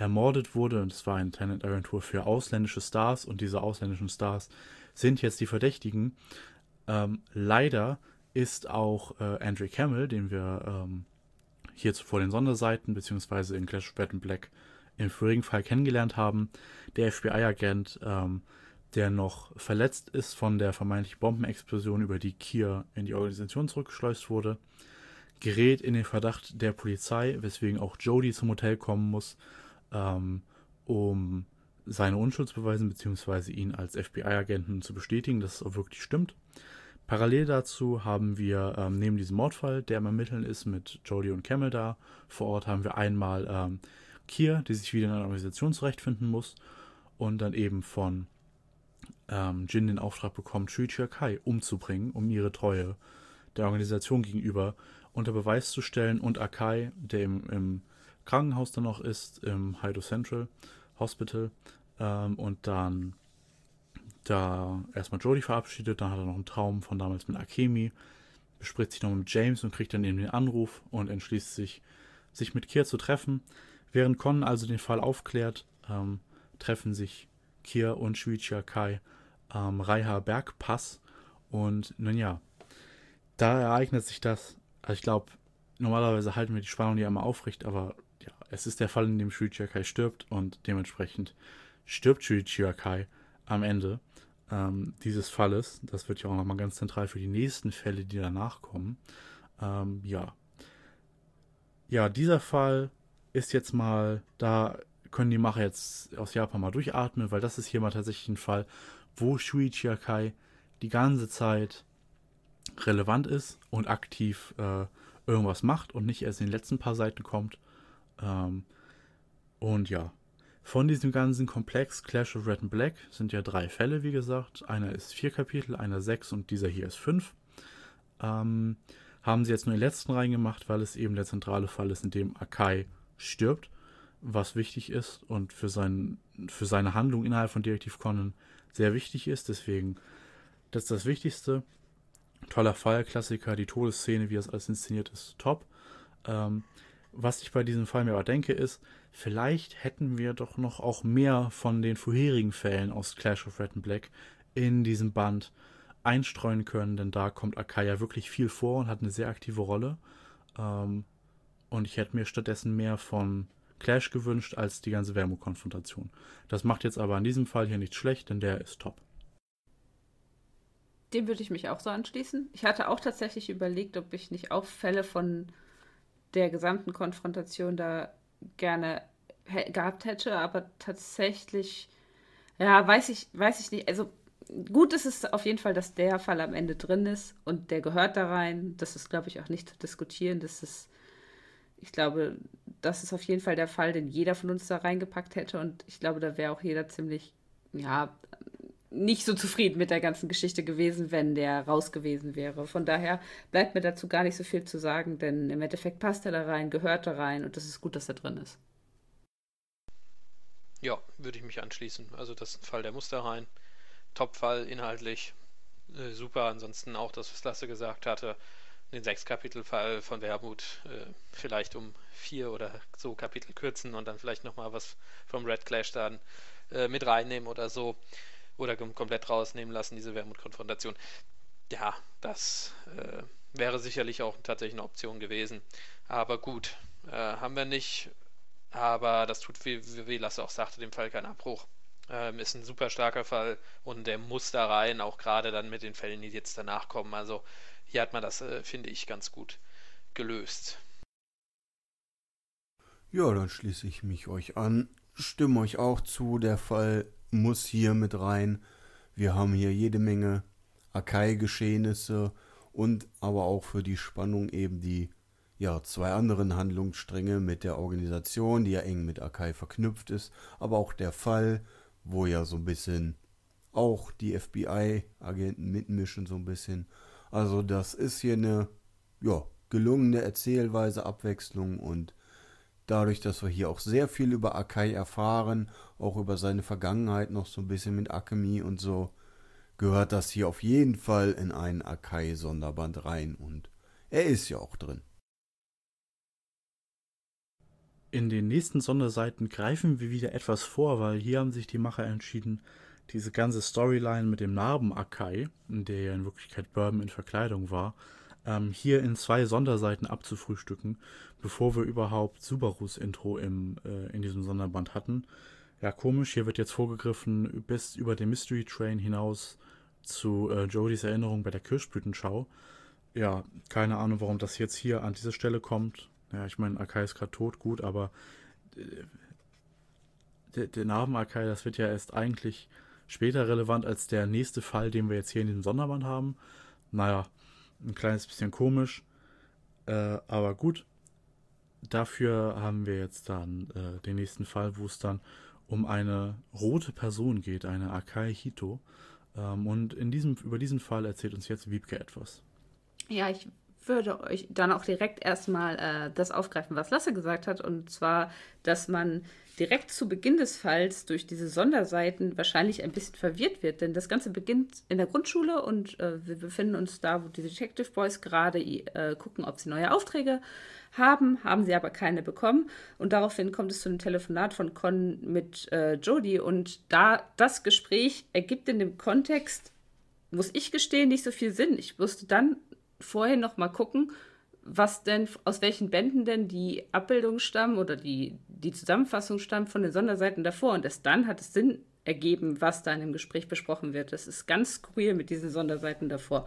ermordet wurde. Und es war eine Talentagentur für ausländische Stars und diese ausländischen Stars sind jetzt die Verdächtigen. Ähm, leider ist auch äh, Andrew Camel, den wir ähm, hier zuvor den Sonderseiten beziehungsweise in Clash of Bad and Black im vorigen Fall kennengelernt haben, der FBI-Agent, ähm, der noch verletzt ist von der vermeintlichen Bombenexplosion, über die Kier in die Organisation zurückgeschleust wurde, gerät in den Verdacht der Polizei, weswegen auch Jody zum Hotel kommen muss, ähm, um seine Unschuld zu beweisen, beziehungsweise ihn als FBI-Agenten zu bestätigen, dass es auch wirklich stimmt. Parallel dazu haben wir ähm, neben diesem Mordfall, der im Ermitteln ist, mit Jody und Camel da, vor Ort haben wir einmal ähm, Kier, die sich wieder in einer Organisation zurechtfinden muss und dann eben von ähm, Jin den Auftrag bekommt, Shuichi Akai umzubringen, um ihre Treue der Organisation gegenüber unter Beweis zu stellen und Akai, der im, im Krankenhaus dann noch ist, im Haido Central Hospital ähm, und dann da erstmal Jodie verabschiedet, dann hat er noch einen Traum von damals mit Akemi, bespricht sich noch mit James und kriegt dann eben den Anruf und entschließt sich, sich mit Kier zu treffen. Während Con also den Fall aufklärt, ähm, treffen sich Kier und Shuichi Akai am Reiha Bergpass. Und nun ja, da ereignet sich das. Also ich glaube, normalerweise halten wir die Spannung ja immer aufrecht, aber es ist der Fall, in dem Shuichi Akai stirbt und dementsprechend stirbt Shuichi Akai am Ende ähm, dieses Falles. Das wird ja auch nochmal ganz zentral für die nächsten Fälle, die danach kommen. Ähm, ja. Ja, dieser Fall ist jetzt mal, da können die Macher jetzt aus Japan mal durchatmen, weil das ist hier mal tatsächlich ein Fall, wo Shuichi Akai die ganze Zeit relevant ist und aktiv äh, irgendwas macht und nicht erst in den letzten paar Seiten kommt. Ähm, und ja, von diesem ganzen Komplex Clash of Red and Black sind ja drei Fälle, wie gesagt. Einer ist vier Kapitel, einer sechs und dieser hier ist fünf. Ähm, haben sie jetzt nur den letzten reingemacht, weil es eben der zentrale Fall ist, in dem Akai stirbt, was wichtig ist und für, sein, für seine Handlung innerhalb von Detektiv Conan sehr wichtig ist. Deswegen, das ist das Wichtigste. Toller Fall, Klassiker, die Todesszene, wie das alles inszeniert ist, top. Ähm, was ich bei diesem Fall mir aber denke, ist, vielleicht hätten wir doch noch auch mehr von den vorherigen Fällen aus Clash of Red and Black in diesem Band einstreuen können, denn da kommt Akaya wirklich viel vor und hat eine sehr aktive Rolle. Ähm, und ich hätte mir stattdessen mehr von Clash gewünscht als die ganze Wermut-Konfrontation. Das macht jetzt aber in diesem Fall hier nicht schlecht, denn der ist top. Dem würde ich mich auch so anschließen. Ich hatte auch tatsächlich überlegt, ob ich nicht auch Fälle von der gesamten Konfrontation da gerne gehabt hätte, aber tatsächlich, ja, weiß ich, weiß ich nicht. Also gut ist es auf jeden Fall, dass der Fall am Ende drin ist und der gehört da rein. Das ist, glaube ich, auch nicht zu diskutieren. Das ist, ich glaube, das ist auf jeden Fall der Fall, den jeder von uns da reingepackt hätte und ich glaube, da wäre auch jeder ziemlich, ja, nicht so zufrieden mit der ganzen Geschichte gewesen, wenn der raus gewesen wäre. Von daher bleibt mir dazu gar nicht so viel zu sagen, denn im Endeffekt passt er da rein, gehört da rein und es ist gut, dass er drin ist. Ja, würde ich mich anschließen. Also das ist ein Fall, der muss da rein. Top-Fall inhaltlich. Äh, super. Ansonsten auch das, was Lasse gesagt hatte, den Sechs-Kapitel-Fall von Wermut äh, vielleicht um vier oder so Kapitel kürzen und dann vielleicht nochmal was vom Red Clash dann äh, mit reinnehmen oder so oder komplett rausnehmen lassen, diese Wermut-Konfrontation. Ja, das äh, wäre sicherlich auch tatsächlich eine Option gewesen. Aber gut, äh, haben wir nicht. Aber das tut, wie, wie Lasse auch sagte, dem Fall keinen Abbruch. Ähm, ist ein super starker Fall und der muss da rein, auch gerade dann mit den Fällen, die jetzt danach kommen. Also hier hat man das, äh, finde ich, ganz gut gelöst. Ja, dann schließe ich mich euch an, stimme euch auch zu, der Fall muss hier mit rein. Wir haben hier jede Menge Akai-Geschehnisse und aber auch für die Spannung eben die ja, zwei anderen Handlungsstränge mit der Organisation, die ja eng mit Akai verknüpft ist, aber auch der Fall, wo ja so ein bisschen auch die FBI-Agenten mitmischen, so ein bisschen. Also das ist hier eine, ja, gelungene Erzählweise, Abwechslung und dadurch, dass wir hier auch sehr viel über Akai erfahren, auch über seine Vergangenheit noch so ein bisschen mit Akemi und so, gehört das hier auf jeden Fall in einen Akai-Sonderband rein und er ist ja auch drin. In den nächsten Sonderseiten greifen wir wieder etwas vor, weil hier haben sich die Macher entschieden, diese ganze Storyline mit dem Narben Akai, der ja in Wirklichkeit Bourbon in Verkleidung war, ähm, hier in zwei Sonderseiten abzufrühstücken, bevor wir überhaupt Subarus Intro im, äh, in diesem Sonderband hatten. Ja, komisch, hier wird jetzt vorgegriffen bis über den Mystery Train hinaus zu äh, Jodys Erinnerung bei der Kirschblütenschau. Ja, keine Ahnung, warum das jetzt hier an diese Stelle kommt. Ja, ich meine, Akai ist gerade tot, gut, aber äh, der, der Narben Akai, das wird ja erst eigentlich später relevant als der nächste Fall, den wir jetzt hier in diesem Sonderband haben. Naja, ein kleines bisschen komisch, äh, aber gut. Dafür haben wir jetzt dann äh, den nächsten Fall, wo es dann um eine rote Person geht, eine Akai Hito. Ähm, und in diesem, über diesen Fall erzählt uns jetzt Wiebke etwas. Ja, ich würde euch dann auch direkt erstmal äh, das aufgreifen, was Lasse gesagt hat, und zwar, dass man direkt zu Beginn des Falls durch diese Sonderseiten wahrscheinlich ein bisschen verwirrt wird, denn das Ganze beginnt in der Grundschule und äh, wir befinden uns da, wo die Detective Boys gerade äh, gucken, ob sie neue Aufträge haben, haben sie aber keine bekommen. Und daraufhin kommt es zu einem Telefonat von Con mit äh, Jodie und da das Gespräch ergibt in dem Kontext, muss ich gestehen, nicht so viel Sinn. Ich musste dann vorher noch mal gucken, was denn, aus welchen Bänden denn die Abbildungen stammen oder die, die Zusammenfassung stammt von den Sonderseiten davor. Und erst dann hat es Sinn ergeben, was da in dem Gespräch besprochen wird. Das ist ganz skurril mit diesen Sonderseiten davor.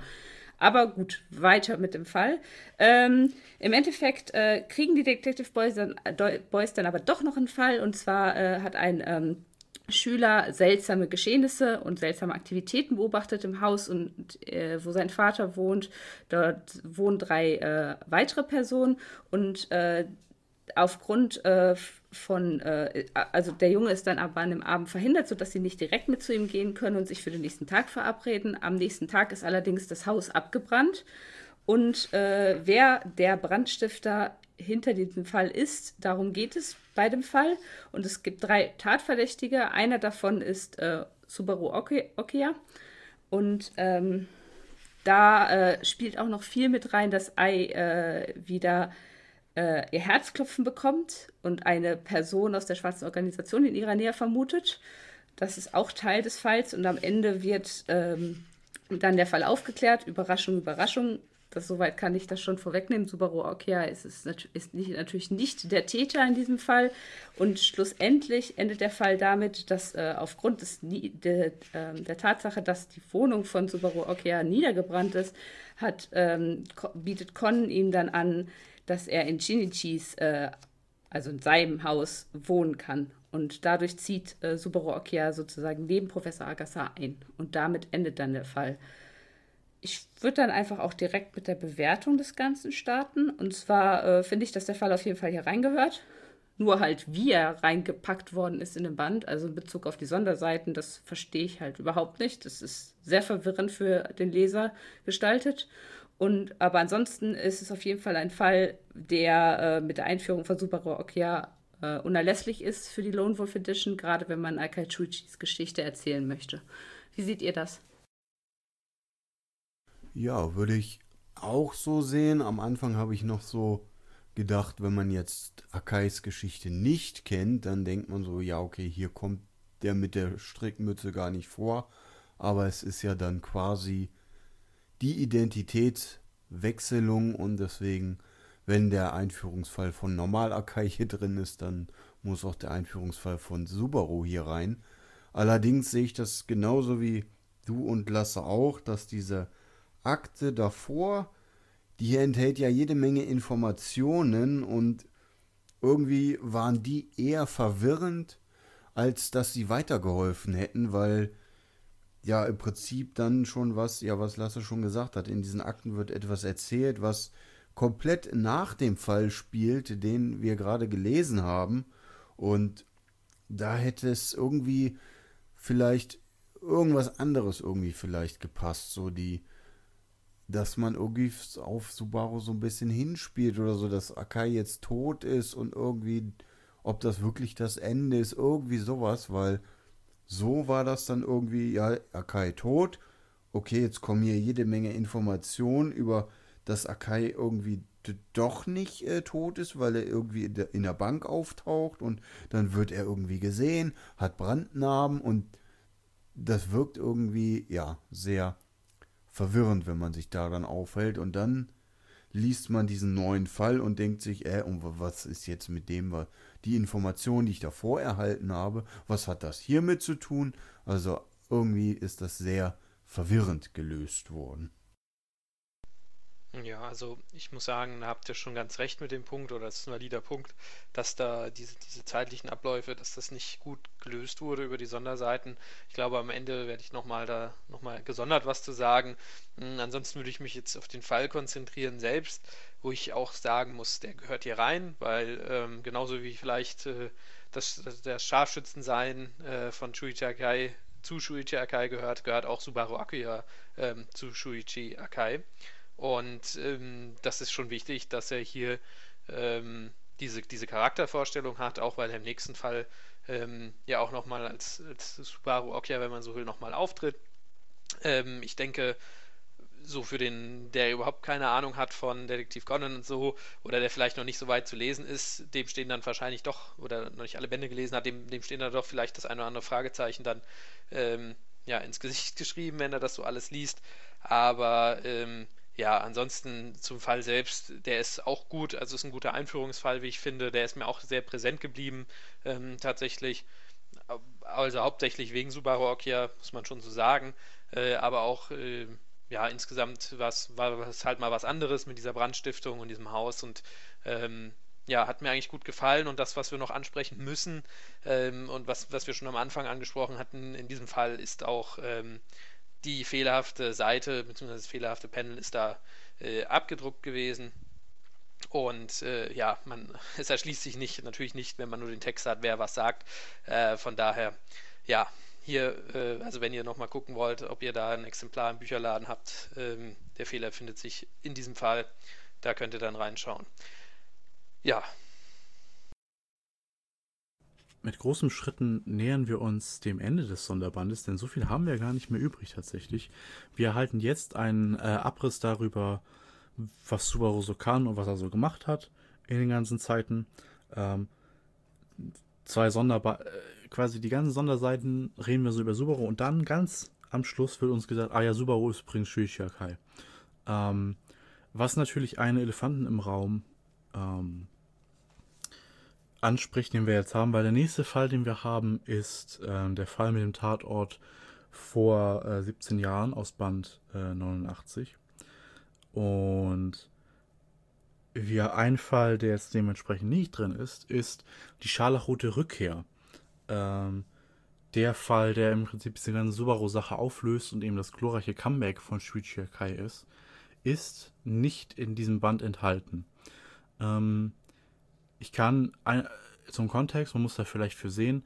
Aber gut, weiter mit dem Fall. Ähm, Im Endeffekt äh, kriegen die Detective Boys dann, äh, Boys dann aber doch noch einen Fall. Und zwar äh, hat ein ähm, Schüler seltsame Geschehnisse und seltsame Aktivitäten beobachtet im Haus und äh, wo sein Vater wohnt. Dort wohnen drei äh, weitere Personen und äh, aufgrund äh, von, äh, also der Junge ist dann aber an dem Abend verhindert, sodass sie nicht direkt mit zu ihm gehen können und sich für den nächsten Tag verabreden. Am nächsten Tag ist allerdings das Haus abgebrannt und äh, wer der Brandstifter hinter diesem Fall ist, darum geht es bei dem Fall. Und es gibt drei Tatverdächtige. Einer davon ist äh, Subaru Okia. Und ähm, da äh, spielt auch noch viel mit rein, dass Ai äh, wieder äh, ihr Herzklopfen bekommt und eine Person aus der schwarzen Organisation in ihrer Nähe vermutet. Das ist auch Teil des Falls und am Ende wird ähm, dann der Fall aufgeklärt. Überraschung, Überraschung das, soweit kann ich das schon vorwegnehmen. Subaru Okia ist, ist, ist nicht, natürlich nicht der Täter in diesem Fall. Und schlussendlich endet der Fall damit, dass äh, aufgrund des, de, äh, der Tatsache, dass die Wohnung von Subaru Okia niedergebrannt ist, hat, ähm, bietet Con ihm dann an, dass er in Shinichis, äh, also in seinem Haus, wohnen kann. Und dadurch zieht äh, Subaru Okia sozusagen neben Professor Agasa ein. Und damit endet dann der Fall ich würde dann einfach auch direkt mit der Bewertung des Ganzen starten. Und zwar äh, finde ich, dass der Fall auf jeden Fall hier reingehört. Nur halt, wie er reingepackt worden ist in den Band, also in Bezug auf die Sonderseiten, das verstehe ich halt überhaupt nicht. Das ist sehr verwirrend für den Leser gestaltet. Und aber ansonsten ist es auf jeden Fall ein Fall, der äh, mit der Einführung von Subaru Okia äh, unerlässlich ist für die Lone Wolf Edition, gerade wenn man Akaichuchis Geschichte erzählen möchte. Wie seht ihr das? Ja, würde ich auch so sehen. Am Anfang habe ich noch so gedacht, wenn man jetzt Akais Geschichte nicht kennt, dann denkt man so, ja, okay, hier kommt der mit der Strickmütze gar nicht vor. Aber es ist ja dann quasi die Identitätswechselung und deswegen, wenn der Einführungsfall von Normal Akai hier drin ist, dann muss auch der Einführungsfall von Subaru hier rein. Allerdings sehe ich das genauso wie du und Lasse auch, dass diese Akte davor, die enthält ja jede Menge Informationen und irgendwie waren die eher verwirrend, als dass sie weitergeholfen hätten, weil ja im Prinzip dann schon was, ja, was Lasse schon gesagt hat, in diesen Akten wird etwas erzählt, was komplett nach dem Fall spielt, den wir gerade gelesen haben. Und da hätte es irgendwie vielleicht irgendwas anderes irgendwie vielleicht gepasst, so die, dass man irgendwie auf Subaru so ein bisschen hinspielt oder so, dass Akai jetzt tot ist und irgendwie, ob das wirklich das Ende ist, irgendwie sowas, weil so war das dann irgendwie, ja, Akai tot, okay, jetzt kommen hier jede Menge Informationen über, dass Akai irgendwie doch nicht äh, tot ist, weil er irgendwie in der, in der Bank auftaucht und dann wird er irgendwie gesehen, hat Brandnarben und das wirkt irgendwie, ja, sehr verwirrend, wenn man sich daran aufhält. Und dann liest man diesen neuen Fall und denkt sich, äh, und was ist jetzt mit dem, die Information, die ich davor erhalten habe, was hat das hiermit zu tun? Also irgendwie ist das sehr verwirrend gelöst worden. Ja, also ich muss sagen, da habt ihr schon ganz recht mit dem Punkt, oder das ist ein valider Punkt, dass da diese, diese zeitlichen Abläufe, dass das nicht gut gelöst wurde über die Sonderseiten. Ich glaube, am Ende werde ich nochmal da nochmal gesondert was zu sagen. Hm, ansonsten würde ich mich jetzt auf den Fall konzentrieren selbst, wo ich auch sagen muss, der gehört hier rein, weil ähm, genauso wie vielleicht äh, das, das Scharfschützensein äh, von Shuichi Akai zu Shuichi Akai gehört, gehört auch Subaru Akuya ähm, zu Shuichi Akai. Und ähm, das ist schon wichtig, dass er hier ähm, diese, diese Charaktervorstellung hat, auch weil er im nächsten Fall ähm, ja auch nochmal als, als Subaru Okja, wenn man so will, nochmal auftritt. Ähm, ich denke, so für den, der überhaupt keine Ahnung hat von Detektiv Conan und so, oder der vielleicht noch nicht so weit zu lesen ist, dem stehen dann wahrscheinlich doch, oder noch nicht alle Bände gelesen hat, dem, dem stehen dann doch vielleicht das eine oder andere Fragezeichen dann ähm, ja, ins Gesicht geschrieben, wenn er das so alles liest. Aber ähm, ja, ansonsten zum Fall selbst, der ist auch gut, also ist ein guter Einführungsfall, wie ich finde. Der ist mir auch sehr präsent geblieben, ähm, tatsächlich. Also hauptsächlich wegen Subaru Okia, muss man schon so sagen. Äh, aber auch, äh, ja, insgesamt was, war es halt mal was anderes mit dieser Brandstiftung und diesem Haus und ähm, ja, hat mir eigentlich gut gefallen und das, was wir noch ansprechen müssen ähm, und was, was wir schon am Anfang angesprochen hatten, in diesem Fall ist auch ähm, die fehlerhafte Seite bzw. das fehlerhafte Panel ist da äh, abgedruckt gewesen. Und äh, ja, man, es erschließt sich nicht, natürlich nicht, wenn man nur den Text hat, wer was sagt. Äh, von daher, ja, hier, äh, also wenn ihr nochmal gucken wollt, ob ihr da ein Exemplar im Bücherladen habt, ähm, der Fehler findet sich in diesem Fall. Da könnt ihr dann reinschauen. Ja, mit großen Schritten nähern wir uns dem Ende des Sonderbandes, denn so viel haben wir gar nicht mehr übrig tatsächlich. Wir erhalten jetzt einen äh, Abriss darüber, was Subaru so kann und was er so gemacht hat in den ganzen Zeiten. Ähm, zwei Sonderba äh, quasi die ganzen Sonderseiten reden wir so über Subaru und dann ganz am Schluss wird uns gesagt, ah ja, Subaru ist übrigens Shuichi Ähm, was natürlich einen Elefanten im Raum ähm, anspricht, den wir jetzt haben, weil der nächste Fall, den wir haben, ist äh, der Fall mit dem Tatort vor äh, 17 Jahren aus Band äh, 89. Und wir ein Fall, der jetzt dementsprechend nicht drin ist, ist die scharlachrote Rückkehr. Ähm, der Fall, der im Prinzip diese ganze Subaru-Sache auflöst und eben das glorreiche Comeback von Shuichi Kai ist, ist nicht in diesem Band enthalten. Ähm, ich kann zum Kontext, man muss da vielleicht für sehen,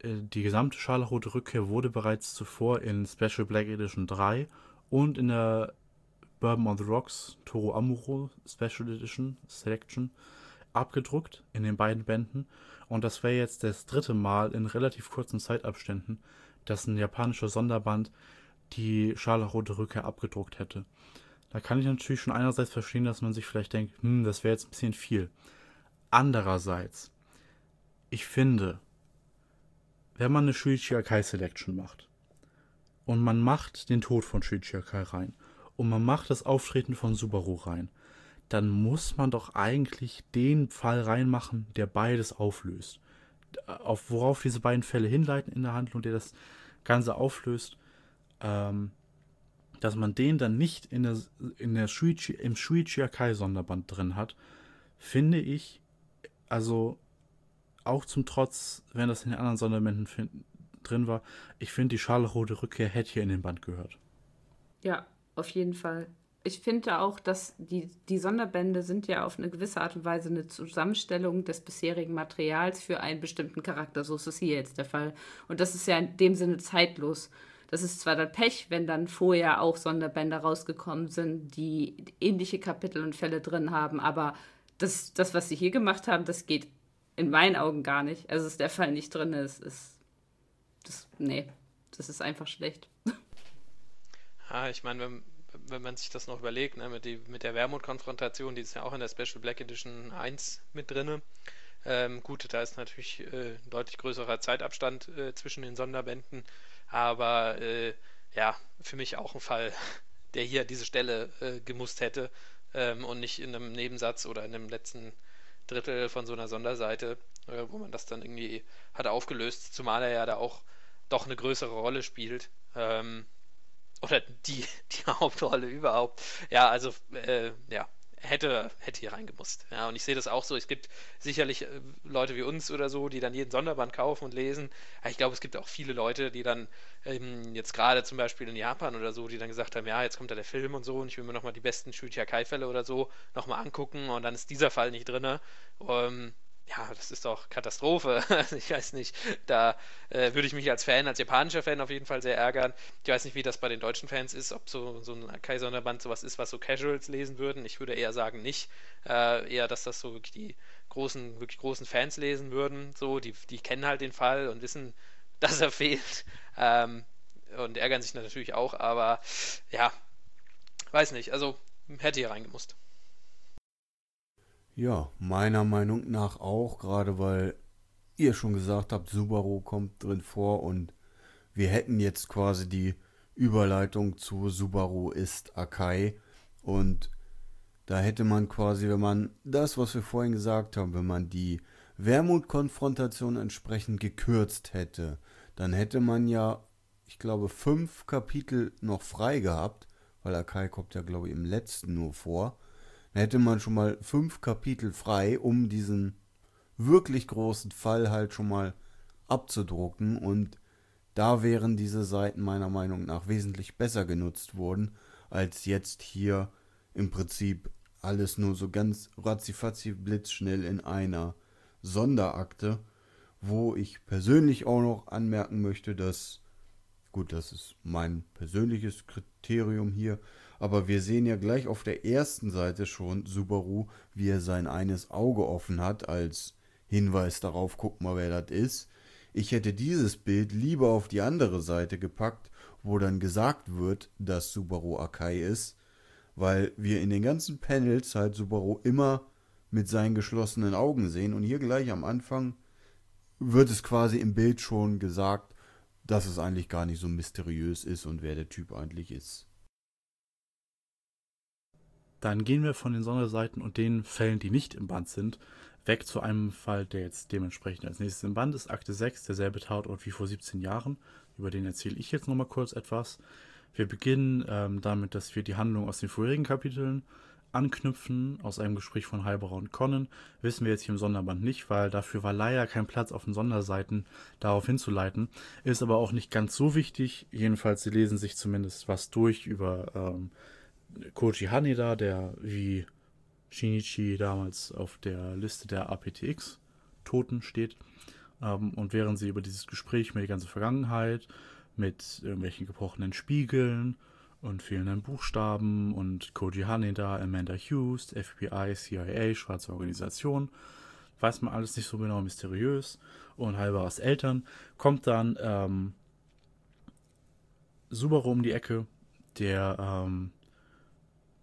äh, die gesamte Scharlachrote Rückkehr wurde bereits zuvor in Special Black Edition 3 und in der Bourbon on the Rocks Toro Amuro Special Edition Selection abgedruckt in den beiden Bänden. Und das wäre jetzt das dritte Mal in relativ kurzen Zeitabständen, dass ein japanischer Sonderband die Scharlachrote Rückkehr abgedruckt hätte. Da kann ich natürlich schon einerseits verstehen, dass man sich vielleicht denkt, hm, das wäre jetzt ein bisschen viel. Andererseits, ich finde, wenn man eine Shuichi Akai Selection macht und man macht den Tod von Shuichi Akai rein und man macht das Auftreten von Subaru rein, dann muss man doch eigentlich den Fall reinmachen, der beides auflöst. auf worauf diese beiden Fälle hinleiten in der Handlung, der das Ganze auflöst, ähm, dass man den dann nicht in der, in der Shuichi, im Shuichi Akai Sonderband drin hat, finde ich, also auch zum Trotz, wenn das in den anderen Sonderbänden drin war, ich finde, die scharlachrote Rückkehr hätte hier in den Band gehört. Ja, auf jeden Fall. Ich finde auch, dass die, die Sonderbände sind ja auf eine gewisse Art und Weise eine Zusammenstellung des bisherigen Materials für einen bestimmten Charakter. So ist es hier jetzt der Fall. Und das ist ja in dem Sinne zeitlos. Das ist zwar dann Pech, wenn dann vorher auch Sonderbände rausgekommen sind, die ähnliche Kapitel und Fälle drin haben, aber das, das was sie hier gemacht haben, das geht in meinen Augen gar nicht. Also, dass der Fall nicht drin ist, ist. Das, nee, das ist einfach schlecht. Ja, ich meine, wenn, wenn man sich das noch überlegt, ne, mit, die, mit der Wermut-Konfrontation, die ist ja auch in der Special Black Edition 1 mit drin. Ähm, gut, da ist natürlich äh, ein deutlich größerer Zeitabstand äh, zwischen den Sonderbänden, aber äh, ja, für mich auch ein Fall, der hier diese Stelle äh, gemusst hätte ähm, und nicht in einem Nebensatz oder in einem letzten Drittel von so einer Sonderseite, äh, wo man das dann irgendwie hat aufgelöst, zumal er ja da auch doch eine größere Rolle spielt. Ähm, oder die, die Hauptrolle überhaupt. Ja, also, äh, ja, hätte, hätte hier reingemusst. Ja, und ich sehe das auch so. Es gibt sicherlich äh, Leute wie uns oder so, die dann jeden Sonderband kaufen und lesen. Ich glaube, es gibt auch viele Leute, die dann ähm, jetzt gerade zum Beispiel in Japan oder so, die dann gesagt haben, ja, jetzt kommt da der Film und so und ich will mir nochmal die besten Shuichi-Kai-Fälle oder so nochmal angucken und dann ist dieser Fall nicht drin. Ähm, ja, das ist doch Katastrophe. Also ich weiß nicht, da äh, würde ich mich als Fan, als japanischer Fan auf jeden Fall sehr ärgern. Ich weiß nicht, wie das bei den deutschen Fans ist, ob so, so ein Kai-Sonderband sowas ist, was so Casuals lesen würden. Ich würde eher sagen, nicht. Äh, eher, dass das so wirklich die großen, wirklich großen Fans lesen würden. So, die, die kennen halt den Fall und wissen, dass er fehlt. Ähm, und ärgern sich natürlich auch, aber ja, weiß nicht. Also hätte hier reingemusst. Ja, meiner Meinung nach auch, gerade weil ihr schon gesagt habt, Subaru kommt drin vor und wir hätten jetzt quasi die Überleitung zu Subaru ist Akai. Und da hätte man quasi, wenn man das, was wir vorhin gesagt haben, wenn man die Wermut-Konfrontation entsprechend gekürzt hätte, dann hätte man ja, ich glaube, fünf Kapitel noch frei gehabt, weil Akai kommt ja, glaube ich, im letzten nur vor hätte man schon mal fünf Kapitel frei, um diesen wirklich großen Fall halt schon mal abzudrucken. Und da wären diese Seiten meiner Meinung nach wesentlich besser genutzt worden, als jetzt hier im Prinzip alles nur so ganz ratzifatzi blitzschnell in einer Sonderakte, wo ich persönlich auch noch anmerken möchte, dass, gut, das ist mein persönliches Kriterium hier, aber wir sehen ja gleich auf der ersten Seite schon Subaru, wie er sein eines Auge offen hat, als Hinweis darauf, guck mal, wer das ist. Ich hätte dieses Bild lieber auf die andere Seite gepackt, wo dann gesagt wird, dass Subaru Akai ist, weil wir in den ganzen Panels halt Subaru immer mit seinen geschlossenen Augen sehen und hier gleich am Anfang wird es quasi im Bild schon gesagt, dass es eigentlich gar nicht so mysteriös ist und wer der Typ eigentlich ist. Dann gehen wir von den Sonderseiten und den Fällen, die nicht im Band sind, weg zu einem Fall, der jetzt dementsprechend als nächstes im Band ist. Akte 6, derselbe Tatort wie vor 17 Jahren. Über den erzähle ich jetzt nochmal kurz etwas. Wir beginnen ähm, damit, dass wir die Handlung aus den vorherigen Kapiteln anknüpfen. Aus einem Gespräch von Halberer und Conan wissen wir jetzt hier im Sonderband nicht, weil dafür war leider kein Platz auf den Sonderseiten darauf hinzuleiten. Ist aber auch nicht ganz so wichtig. Jedenfalls, sie lesen sich zumindest was durch über ähm, Koji Haneda, der wie Shinichi damals auf der Liste der APTX-Toten steht. Ähm, und während sie über dieses Gespräch mit der ganzen Vergangenheit, mit irgendwelchen gebrochenen Spiegeln und fehlenden Buchstaben und Koji Haneda, Amanda Hughes, FBI, CIA, schwarze Organisation, weiß man alles nicht so genau mysteriös. Und Halberas Eltern kommt dann ähm, Subaru um die Ecke, der ähm,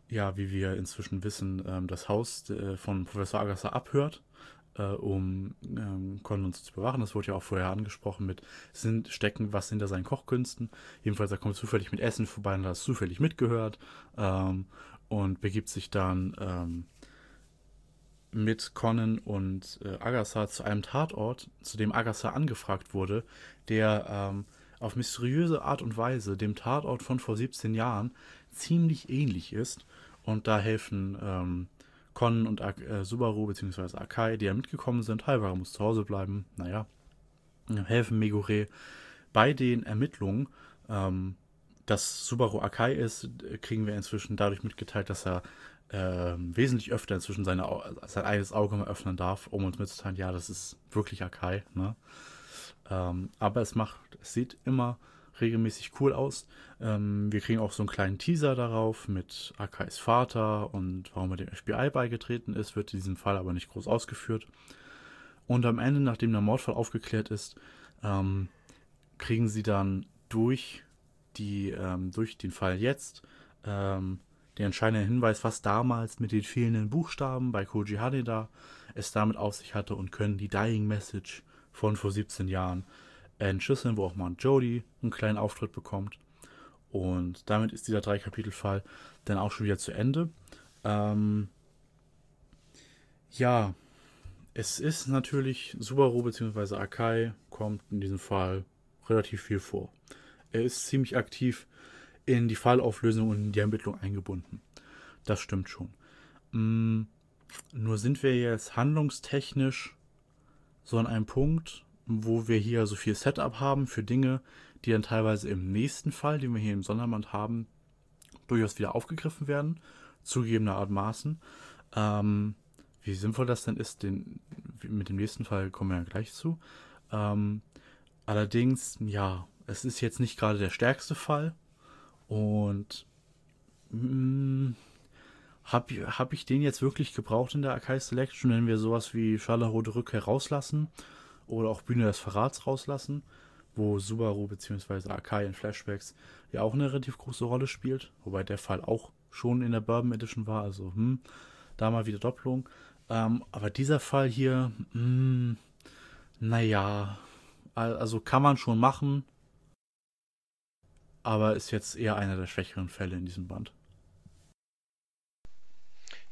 ja, wie wir inzwischen wissen, ähm, das Haus äh, von Professor Agasser abhört, äh, um ähm, Con uns zu bewachen. Das wurde ja auch vorher angesprochen mit sind stecken was hinter seinen Kochkünsten. Jedenfalls, er kommt zufällig mit Essen vorbei und hat es zufällig mitgehört ähm, und begibt sich dann ähm, mit Conan und äh, Agatha zu einem Tatort, zu dem Agatha angefragt wurde, der ähm, auf mysteriöse Art und Weise dem Tatort von vor 17 Jahren ziemlich ähnlich ist. Und da helfen ähm, Conan und äh, Subaru bzw. Akai, die ja mitgekommen sind, Halvara muss zu Hause bleiben, naja, helfen Megure bei den Ermittlungen. Ähm, dass Subaru Akai ist, kriegen wir inzwischen dadurch mitgeteilt, dass er äh, wesentlich öfter inzwischen seine, sein eigenes Auge mal öffnen darf, um uns mitzuteilen, ja, das ist wirklich Akai. Ne? Ähm, aber es macht, es sieht immer regelmäßig cool aus. Ähm, wir kriegen auch so einen kleinen Teaser darauf mit Akais Vater und warum er dem FBI beigetreten ist, wird in diesem Fall aber nicht groß ausgeführt. Und am Ende, nachdem der Mordfall aufgeklärt ist, ähm, kriegen sie dann durch, die, ähm, durch den Fall jetzt ähm, den entscheidenden Hinweis, was damals mit den fehlenden Buchstaben bei Koji Haneda es damit auf sich hatte und können die Dying Message von vor 17 Jahren entschlüsseln, wo auch mal Jody einen kleinen Auftritt bekommt. Und damit ist dieser drei Kapitel Fall dann auch schon wieder zu Ende. Ähm, ja, es ist natürlich Subaru bzw. Akai kommt in diesem Fall relativ viel vor. Er ist ziemlich aktiv in die Fallauflösung und in die Ermittlung eingebunden. Das stimmt schon. Mm, nur sind wir jetzt handlungstechnisch so an einem Punkt, wo wir hier so viel Setup haben für Dinge, die dann teilweise im nächsten Fall, den wir hier im Sonderband haben, durchaus wieder aufgegriffen werden, zugegebener Art Maßen. Ähm, wie sinnvoll das denn ist, den, mit dem nächsten Fall kommen wir ja gleich zu. Ähm, allerdings, ja, es ist jetzt nicht gerade der stärkste Fall und mm, habe hab ich den jetzt wirklich gebraucht in der Akai Selection, wenn wir sowas wie Scharlachrote Rückkehr rauslassen oder auch Bühne des Verrats rauslassen, wo Subaru bzw. Akai in Flashbacks ja auch eine relativ große Rolle spielt, wobei der Fall auch schon in der Bourbon Edition war, also hm, da mal wieder Doppelung. Ähm, aber dieser Fall hier, hm, naja, also kann man schon machen, aber ist jetzt eher einer der schwächeren Fälle in diesem Band.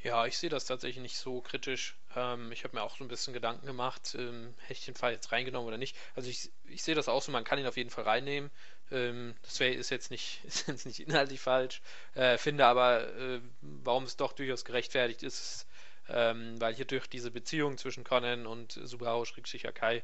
Ja, ich sehe das tatsächlich nicht so kritisch. Ähm, ich habe mir auch so ein bisschen Gedanken gemacht, ähm, hätte ich den Fall jetzt reingenommen oder nicht. Also ich, ich sehe das auch so, man kann ihn auf jeden Fall reinnehmen. Ähm, das wär, ist, jetzt nicht, ist jetzt nicht inhaltlich falsch. Äh, finde aber, äh, warum es doch durchaus gerechtfertigt ist, ähm, weil hier durch diese Beziehung zwischen Conan und Subaru Akai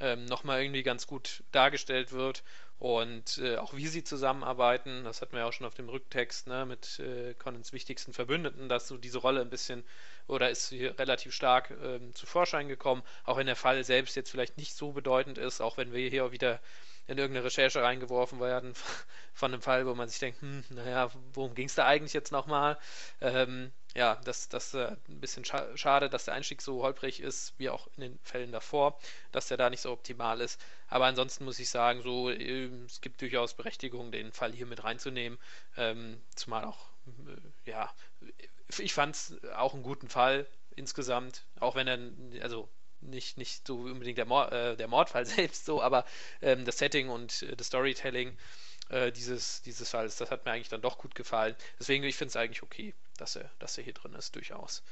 ähm, nochmal irgendwie ganz gut dargestellt wird und äh, auch wie sie zusammenarbeiten, das hatten wir ja auch schon auf dem Rücktext ne, mit äh, Conans wichtigsten Verbündeten, dass so diese Rolle ein bisschen oder ist hier relativ stark ähm, zu Vorschein gekommen, auch wenn der Fall selbst jetzt vielleicht nicht so bedeutend ist, auch wenn wir hier auch wieder in irgendeine Recherche reingeworfen werden von einem Fall, wo man sich denkt, hm, naja, worum ging es da eigentlich jetzt nochmal? Ähm, ja, das, ist äh, ein bisschen scha schade, dass der Einstieg so holprig ist, wie auch in den Fällen davor, dass der da nicht so optimal ist. Aber ansonsten muss ich sagen, so, äh, es gibt durchaus Berechtigung, den Fall hier mit reinzunehmen, ähm, zumal auch, äh, ja, ich fand es auch einen guten Fall insgesamt, auch wenn er, also nicht, nicht so unbedingt der, Mord, äh, der Mordfall selbst so, aber ähm, das Setting und äh, das Storytelling äh, dieses, dieses Falls, das hat mir eigentlich dann doch gut gefallen. Deswegen, ich finde es eigentlich okay, dass er, dass er hier drin ist, durchaus.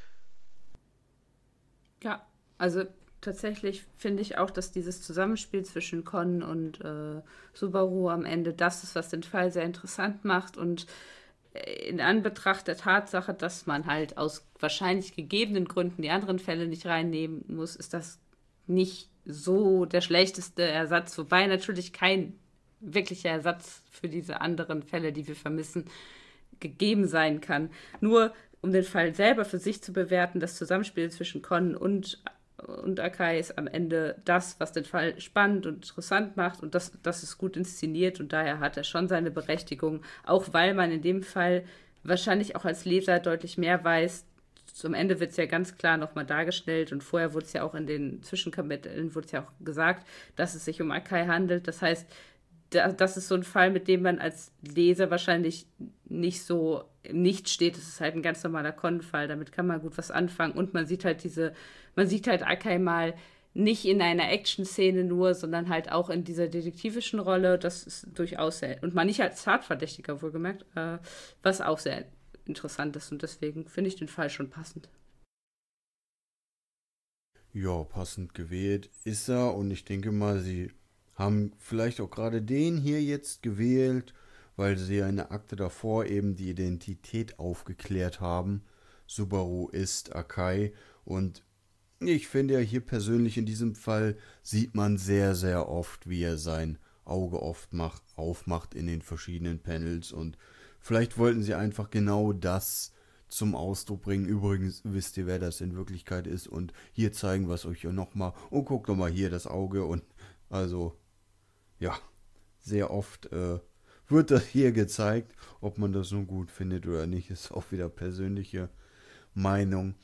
Ja, also tatsächlich finde ich auch, dass dieses Zusammenspiel zwischen Con und äh, Subaru am Ende das ist, was den Fall sehr interessant macht und in Anbetracht der Tatsache, dass man halt aus wahrscheinlich gegebenen Gründen die anderen Fälle nicht reinnehmen muss, ist das nicht so der schlechteste Ersatz, wobei natürlich kein wirklicher Ersatz für diese anderen Fälle, die wir vermissen, gegeben sein kann. Nur um den Fall selber für sich zu bewerten, das Zusammenspiel zwischen Con und und Akai ist am Ende das, was den Fall spannend und interessant macht und das, das ist gut inszeniert und daher hat er schon seine Berechtigung, auch weil man in dem Fall wahrscheinlich auch als Leser deutlich mehr weiß. Zum Ende wird es ja ganz klar nochmal dargestellt und vorher wurde es ja auch in den Zwischenkapiteln wurde es ja auch gesagt, dass es sich um Akai handelt. Das heißt, das ist so ein Fall, mit dem man als Leser wahrscheinlich nicht so nicht steht. Das ist halt ein ganz normaler Con-Fall. Damit kann man gut was anfangen. Und man sieht halt diese, man sieht halt Akai mal nicht in einer Action-Szene nur, sondern halt auch in dieser detektivischen Rolle. Das ist durchaus sehr, und man nicht als Tatverdächtiger wohlgemerkt, äh, was auch sehr interessant ist. Und deswegen finde ich den Fall schon passend. Ja, passend gewählt ist er und ich denke mal, sie haben vielleicht auch gerade den hier jetzt gewählt, weil sie eine Akte davor eben die Identität aufgeklärt haben. Subaru ist Akai. Und ich finde ja hier persönlich in diesem Fall sieht man sehr, sehr oft, wie er sein Auge oft macht, aufmacht in den verschiedenen Panels. Und vielleicht wollten sie einfach genau das zum Ausdruck bringen. Übrigens wisst ihr, wer das in Wirklichkeit ist? Und hier zeigen wir es euch ja nochmal und guckt doch mal hier das Auge. Und also ja, sehr oft äh, wird das hier gezeigt. Ob man das nun gut findet oder nicht, ist auch wieder persönliche Meinung.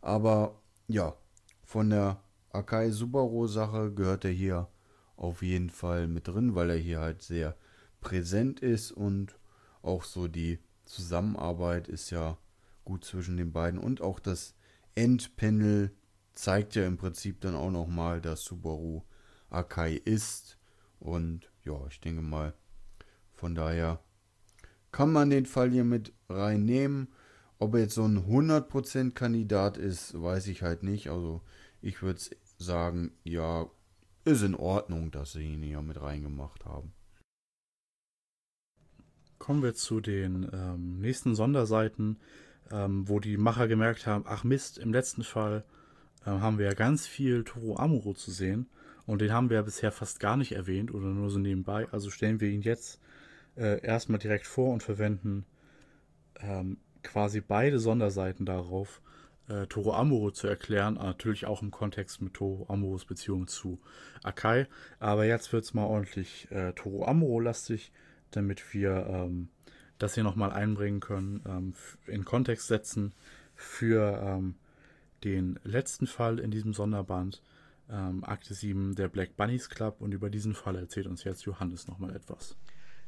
Aber ja, von der Akai Subaru Sache gehört er hier auf jeden Fall mit drin, weil er hier halt sehr präsent ist und auch so die Zusammenarbeit ist ja gut zwischen den beiden und auch das Endpanel zeigt ja im Prinzip dann auch nochmal, dass Subaru Akai ist und ja, ich denke mal, von daher kann man den Fall hier mit reinnehmen. Ob er jetzt so ein 100% Kandidat ist, weiß ich halt nicht. Also ich würde sagen, ja, ist in Ordnung, dass sie ihn hier mit reingemacht haben. Kommen wir zu den ähm, nächsten Sonderseiten, ähm, wo die Macher gemerkt haben, ach Mist, im letzten Fall äh, haben wir ja ganz viel Toro Amuro zu sehen und den haben wir ja bisher fast gar nicht erwähnt oder nur so nebenbei. Also stellen wir ihn jetzt äh, erstmal direkt vor und verwenden ähm, quasi beide Sonderseiten darauf, äh, Toro Amuro zu erklären, natürlich auch im Kontext mit Toro Amuros Beziehung zu Akai. Aber jetzt wird es mal ordentlich äh, Toro Amuro-lastig, damit wir ähm, das hier nochmal einbringen können, ähm, in Kontext setzen für ähm, den letzten Fall in diesem Sonderband, ähm, Akte 7 der Black Bunnies Club. Und über diesen Fall erzählt uns jetzt Johannes nochmal etwas.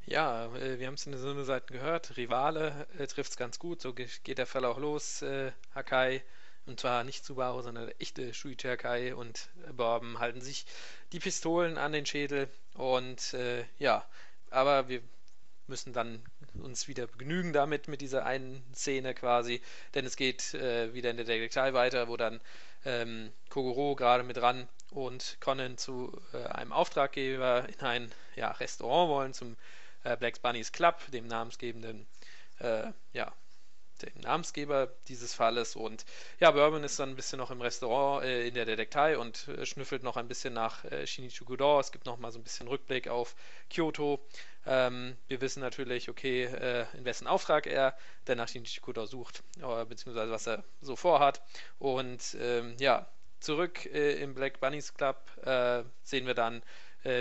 Ja, äh, wir haben es in den Sonderseiten gehört. Rivale äh, trifft es ganz gut. So geht der Fall auch los. Äh, Hakai, und zwar nicht Subaru, sondern der echte Shuichi Hakai und Bourbon halten sich die Pistolen an den Schädel. Und äh, ja, aber wir müssen dann uns wieder begnügen damit, mit dieser einen Szene quasi. Denn es geht äh, wieder in der Detektei weiter, wo dann ähm, Kogoro gerade mit ran und Conan zu äh, einem Auftraggeber in ein ja, Restaurant wollen, zum äh, Black Bunnies Club, dem namensgebenden, äh, ja, dem Namensgeber dieses Falles. Und ja, Bourbon ist dann ein bisschen noch im Restaurant äh, in der Detektei und äh, schnüffelt noch ein bisschen nach äh, Shinichuguro. Es gibt noch mal so ein bisschen Rückblick auf Kyoto. Ähm, wir wissen natürlich, okay, äh, in wessen Auftrag er denn nach Shinichuguro sucht, äh, beziehungsweise was er so vorhat. Und ähm, ja, zurück äh, im Black Bunnies Club äh, sehen wir dann,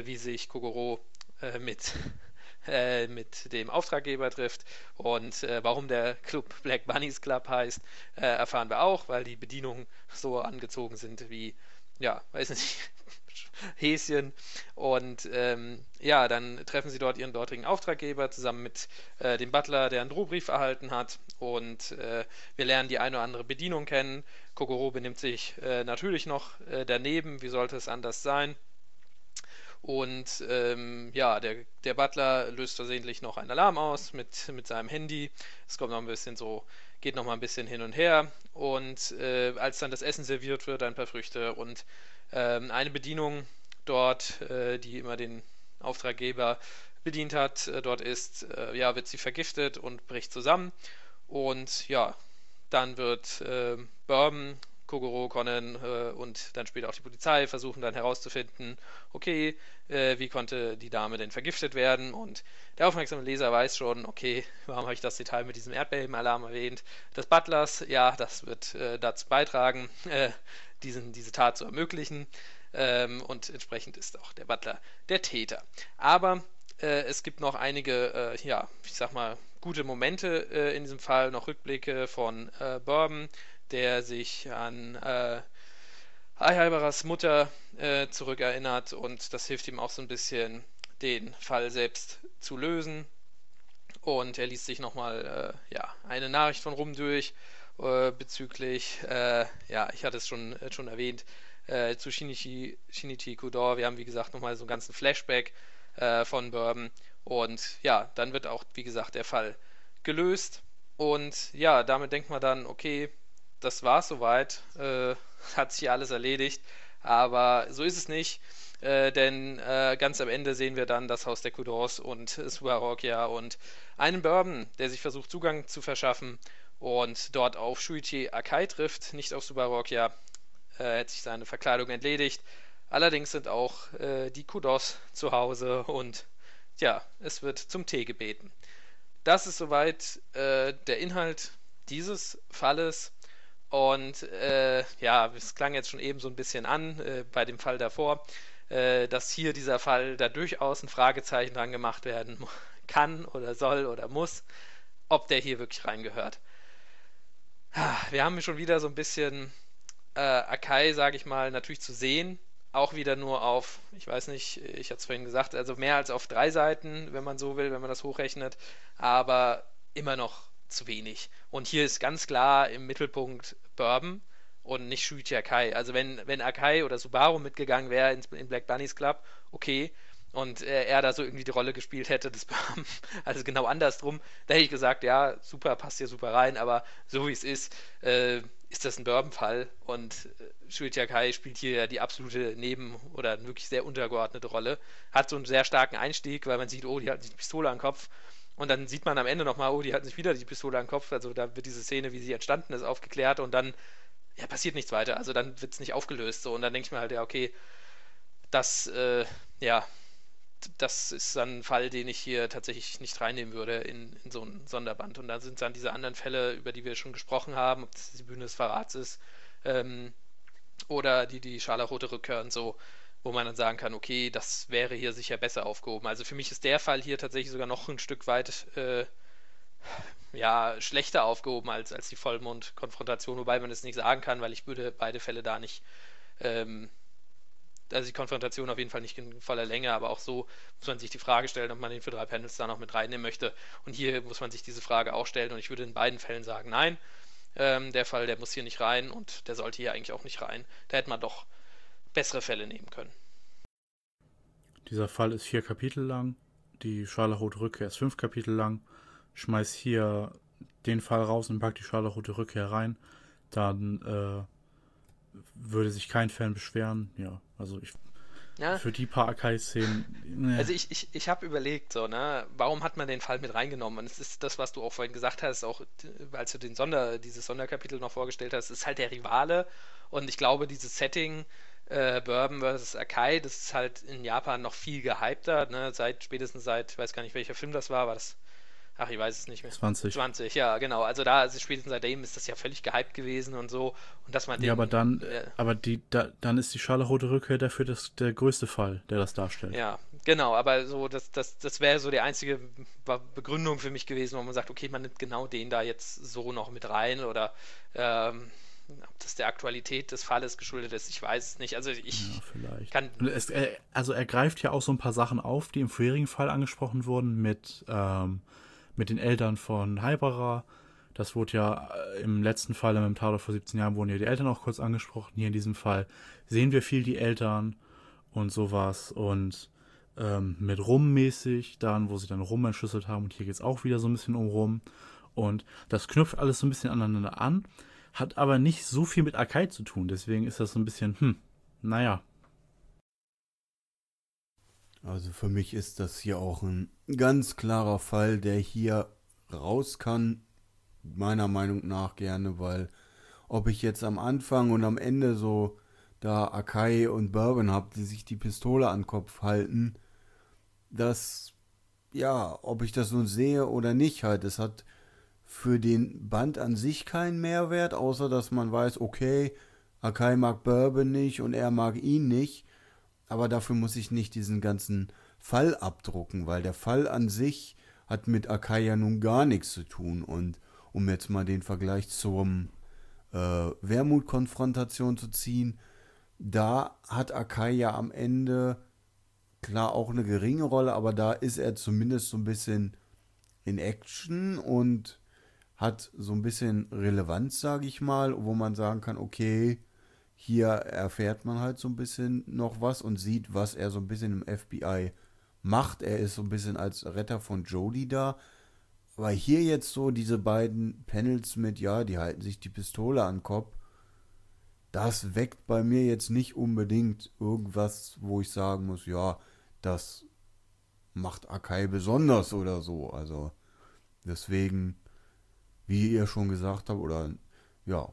wie sich Kogoro mit äh, mit dem Auftraggeber trifft. Und äh, warum der Club Black Bunnies Club heißt, äh, erfahren wir auch, weil die Bedienungen so angezogen sind wie, ja, weiß nicht, Häschen. Und ähm, ja, dann treffen sie dort ihren dortigen Auftraggeber zusammen mit äh, dem Butler, der einen Drohbrief erhalten hat. Und äh, wir lernen die eine oder andere Bedienung kennen. Kokoro benimmt sich äh, natürlich noch äh, daneben. Wie sollte es anders sein? Und ähm, ja, der, der Butler löst versehentlich noch einen Alarm aus mit, mit seinem Handy. Es kommt noch ein bisschen so, geht noch mal ein bisschen hin und her. Und äh, als dann das Essen serviert wird, ein paar Früchte und ähm, eine Bedienung dort, äh, die immer den Auftraggeber bedient hat, äh, dort ist, äh, ja, wird sie vergiftet und bricht zusammen. Und ja, dann wird äh, Bourbon Kogoro, Conan äh, und dann später auch die Polizei versuchen dann herauszufinden, okay, äh, wie konnte die Dame denn vergiftet werden? Und der aufmerksame Leser weiß schon, okay, warum habe ich das Detail mit diesem Erdbebenalarm erwähnt? Des Butlers, ja, das wird äh, dazu beitragen, äh, diesen, diese Tat zu ermöglichen. Ähm, und entsprechend ist auch der Butler der Täter. Aber äh, es gibt noch einige, äh, ja, ich sag mal, gute Momente in diesem Fall, noch Rückblicke von Bourbon der sich an äh, Eihalberas Mutter äh, zurückerinnert und das hilft ihm auch so ein bisschen, den Fall selbst zu lösen. Und er liest sich nochmal äh, ja, eine Nachricht von Rum durch äh, bezüglich, äh, ja, ich hatte es schon, äh, schon erwähnt, äh, zu Shinichi, Shinichi Kudor. Wir haben, wie gesagt, nochmal so einen ganzen Flashback äh, von Bourbon. Und ja, dann wird auch, wie gesagt, der Fall gelöst. Und ja, damit denkt man dann, okay, das war's soweit. Äh, hat sich alles erledigt. Aber so ist es nicht. Äh, denn äh, ganz am Ende sehen wir dann das Haus der Kudors und Suarokia und einen Bourbon, der sich versucht, Zugang zu verschaffen und dort auf Shuichi Akai trifft, nicht auf Subarokia. Er hat sich seine Verkleidung entledigt. Allerdings sind auch äh, die Kudos zu Hause und ja, es wird zum Tee gebeten. Das ist soweit äh, der Inhalt dieses Falles. Und äh, ja, es klang jetzt schon eben so ein bisschen an äh, bei dem Fall davor, äh, dass hier dieser Fall da durchaus ein Fragezeichen dran gemacht werden kann oder soll oder muss, ob der hier wirklich reingehört. Wir haben schon wieder so ein bisschen äh, Akai, sage ich mal, natürlich zu sehen. Auch wieder nur auf, ich weiß nicht, ich hatte es vorhin gesagt, also mehr als auf drei Seiten, wenn man so will, wenn man das hochrechnet, aber immer noch zu wenig. Und hier ist ganz klar im Mittelpunkt Bourbon und nicht Shuichi Akai. Also wenn, wenn Akai oder Subaru mitgegangen wäre in, in Black Bunnies Club, okay, und äh, er da so irgendwie die Rolle gespielt hätte des Bourbon, also genau andersrum, da hätte ich gesagt, ja, super, passt hier super rein, aber so wie es ist, äh, ist das ein Bourbon-Fall. Und äh, Shuichi Akai spielt hier ja die absolute Neben- oder wirklich sehr untergeordnete Rolle. Hat so einen sehr starken Einstieg, weil man sieht, oh, die hat die Pistole am Kopf und dann sieht man am Ende nochmal, oh, die hat sich wieder die Pistole am Kopf. Also da wird diese Szene, wie sie entstanden ist, aufgeklärt und dann ja, passiert nichts weiter. Also dann wird es nicht aufgelöst. So. Und dann denke ich mir halt, ja, okay, das, äh, ja, das ist dann ein Fall, den ich hier tatsächlich nicht reinnehmen würde in, in so ein Sonderband. Und dann sind dann diese anderen Fälle, über die wir schon gesprochen haben, ob das die Bühne des Verrats ist ähm, oder die, die scharlachrote Rückkehr und so, wo man dann sagen kann, okay, das wäre hier sicher besser aufgehoben. Also für mich ist der Fall hier tatsächlich sogar noch ein Stück weit äh, ja, schlechter aufgehoben als, als die Vollmond-Konfrontation, wobei man es nicht sagen kann, weil ich würde beide Fälle da nicht, ähm, also die Konfrontation auf jeden Fall nicht in voller Länge, aber auch so muss man sich die Frage stellen, ob man den für drei Panels da noch mit reinnehmen möchte. Und hier muss man sich diese Frage auch stellen und ich würde in beiden Fällen sagen, nein, ähm, der Fall, der muss hier nicht rein und der sollte hier eigentlich auch nicht rein. Da hätte man doch bessere Fälle nehmen können. Dieser Fall ist vier Kapitel lang, die Scharlachrote Rückkehr ist fünf Kapitel lang. Schmeiß hier den Fall raus und pack die Scharlachrote Rückkehr rein. Dann äh, würde sich kein Fan beschweren. Ja, also ich. Ja. Für die paar Akai-Szenen. Ne. Also ich, ich, ich habe überlegt, so, ne, warum hat man den Fall mit reingenommen? Und es ist das, was du auch vorhin gesagt hast, auch als du den Sonder, dieses Sonderkapitel noch vorgestellt hast, ist halt der Rivale. Und ich glaube, dieses Setting, äh, Bourbon vs. Akai, das ist halt in Japan noch viel gehypter, ne? Seit spätestens seit, ich weiß gar nicht, welcher Film das war, war das. Ach, ich weiß es nicht mehr. 20. 20, ja, genau. Also da, also spätestens seitdem ist das ja völlig gehypt gewesen und so. Und dass man den, Ja, aber dann, äh, aber die, da, dann ist die scharlachrote Rückkehr dafür das, der größte Fall, der das darstellt. Ja, genau, aber so, das, das, das wäre so die einzige Begründung für mich gewesen, wo man sagt, okay, man nimmt genau den da jetzt so noch mit rein oder ähm, ob das der Aktualität des Falles geschuldet ist, ich weiß es nicht. Also ich ja, vielleicht. kann. Es, also er greift ja auch so ein paar Sachen auf, die im vorherigen Fall angesprochen wurden mit, ähm, mit den Eltern von Haibara. Das wurde ja äh, im letzten Fall, im Tatort vor 17 Jahren, wurden ja die Eltern auch kurz angesprochen. Hier in diesem Fall sehen wir viel die Eltern und sowas. Und ähm, mit Rum mäßig, dann, wo sie dann Rum entschlüsselt haben. Und hier geht es auch wieder so ein bisschen um Rum. Und das knüpft alles so ein bisschen aneinander an hat aber nicht so viel mit Akai zu tun. Deswegen ist das so ein bisschen, hm, naja. Also für mich ist das hier auch ein ganz klarer Fall, der hier raus kann, meiner Meinung nach gerne, weil ob ich jetzt am Anfang und am Ende so da Akai und Bourbon habe, die sich die Pistole an den Kopf halten, das, ja, ob ich das nun sehe oder nicht halt, es hat für den Band an sich keinen Mehrwert, außer dass man weiß, okay, Akai mag Bourbon nicht und er mag ihn nicht. Aber dafür muss ich nicht diesen ganzen Fall abdrucken, weil der Fall an sich hat mit Akai ja nun gar nichts zu tun. Und um jetzt mal den Vergleich zum äh, Wermut-Konfrontation zu ziehen, da hat Akai ja am Ende klar auch eine geringe Rolle, aber da ist er zumindest so ein bisschen in Action und hat so ein bisschen Relevanz, sage ich mal, wo man sagen kann, okay, hier erfährt man halt so ein bisschen noch was und sieht, was er so ein bisschen im FBI macht. Er ist so ein bisschen als Retter von Jodie da. weil hier jetzt so diese beiden Panels mit, ja, die halten sich die Pistole an den Kopf, das weckt bei mir jetzt nicht unbedingt irgendwas, wo ich sagen muss, ja, das macht Akai besonders oder so. Also deswegen, wie ihr schon gesagt habt, oder ja,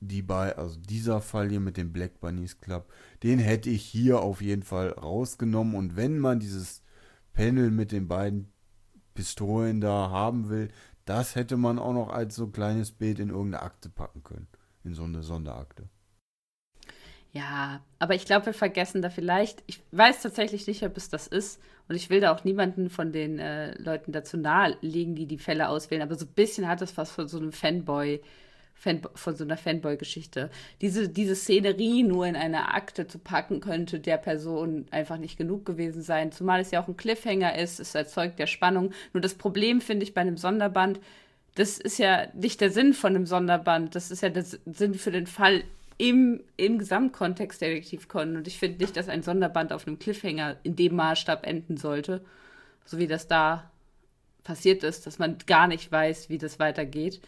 die bei, also dieser Fall hier mit dem Black Bunnies Club, den hätte ich hier auf jeden Fall rausgenommen. Und wenn man dieses Panel mit den beiden Pistolen da haben will, das hätte man auch noch als so kleines Bild in irgendeine Akte packen können. In so eine Sonderakte. Ja, aber ich glaube, wir vergessen da vielleicht, ich weiß tatsächlich nicht, ob es das ist und ich will da auch niemanden von den äh, Leuten dazu nahelegen, die die Fälle auswählen, aber so ein bisschen hat es was von so einem Fanboy, Fan, von so einer Fanboy-Geschichte. Diese, diese Szenerie nur in eine Akte zu packen, könnte der Person einfach nicht genug gewesen sein. Zumal es ja auch ein Cliffhanger ist, es erzeugt ja Spannung. Nur das Problem finde ich bei einem Sonderband, das ist ja nicht der Sinn von einem Sonderband, das ist ja der Sinn für den Fall im, im Gesamtkontext Detektiv Conan. Und ich finde nicht, dass ein Sonderband auf einem Cliffhanger in dem Maßstab enden sollte, so wie das da passiert ist, dass man gar nicht weiß, wie das weitergeht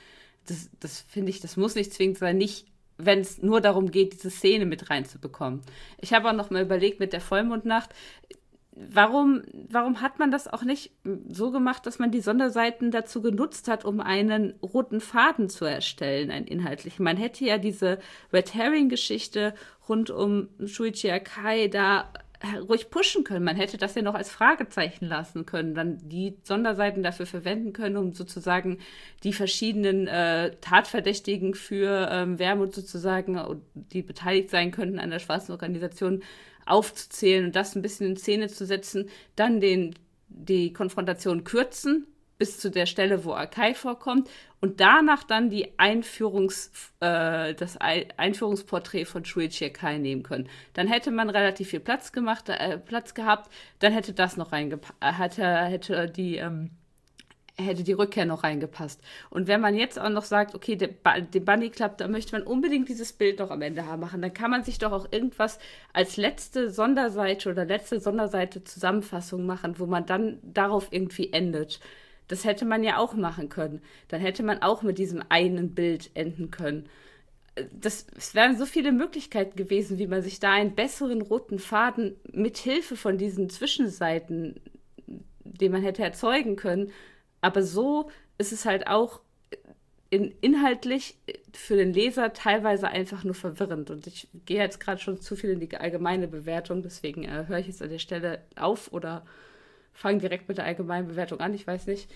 das, das finde ich, das muss nicht zwingend sein, nicht wenn es nur darum geht, diese Szene mit reinzubekommen. Ich habe auch noch mal überlegt mit der Vollmondnacht, warum, warum hat man das auch nicht so gemacht, dass man die Sonderseiten dazu genutzt hat, um einen roten Faden zu erstellen, einen inhaltlichen? Man hätte ja diese Red Herring-Geschichte rund um Shuichi Akai da ruhig pushen können. Man hätte das ja noch als Fragezeichen lassen können, dann die Sonderseiten dafür verwenden können, um sozusagen die verschiedenen äh, Tatverdächtigen für ähm, Wermut sozusagen, die beteiligt sein könnten an der schwarzen Organisation, aufzuzählen und das ein bisschen in Szene zu setzen, dann den, die Konfrontation kürzen, bis zu der Stelle, wo Akai vorkommt und danach dann die Einführungs, äh, das Einführungsporträt von Shuichi Akai nehmen können. Dann hätte man relativ viel Platz gemacht, äh, Platz gehabt, dann hätte das noch reingepasst, äh, hätte, hätte die ähm, hätte die Rückkehr noch reingepasst. Und wenn man jetzt auch noch sagt, okay, den, den Bunny Club, da möchte man unbedingt dieses Bild noch am Ende haben machen, dann kann man sich doch auch irgendwas als letzte Sonderseite oder letzte Sonderseite Zusammenfassung machen, wo man dann darauf irgendwie endet. Das hätte man ja auch machen können. Dann hätte man auch mit diesem einen Bild enden können. Das, es wären so viele Möglichkeiten gewesen, wie man sich da einen besseren roten Faden mit Hilfe von diesen Zwischenseiten, den man hätte erzeugen können. Aber so ist es halt auch in, inhaltlich für den Leser teilweise einfach nur verwirrend. Und ich gehe jetzt gerade schon zu viel in die allgemeine Bewertung, deswegen äh, höre ich jetzt an der Stelle auf oder fangen direkt mit der allgemeinen Bewertung an. Ich weiß nicht,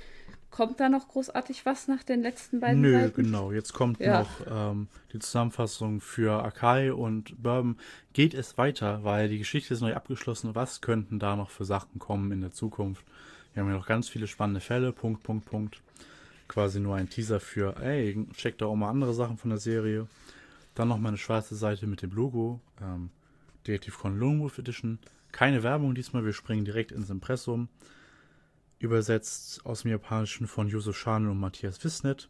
kommt da noch großartig was nach den letzten beiden Nö, Seiten? genau. Jetzt kommt ja. noch ähm, die Zusammenfassung für Akai und Bourbon. Geht es weiter, weil die Geschichte ist neu abgeschlossen. Was könnten da noch für Sachen kommen in der Zukunft? Wir haben ja noch ganz viele spannende Fälle. Punkt, Punkt, Punkt. Quasi nur ein Teaser für, ey, checkt da auch mal andere Sachen von der Serie. Dann noch mal eine schwarze Seite mit dem Logo. Ähm, Detective Con Lone Wolf Edition. Keine Werbung diesmal, wir springen direkt ins Impressum. Übersetzt aus dem Japanischen von Yusuf Schane und Matthias Wissnet.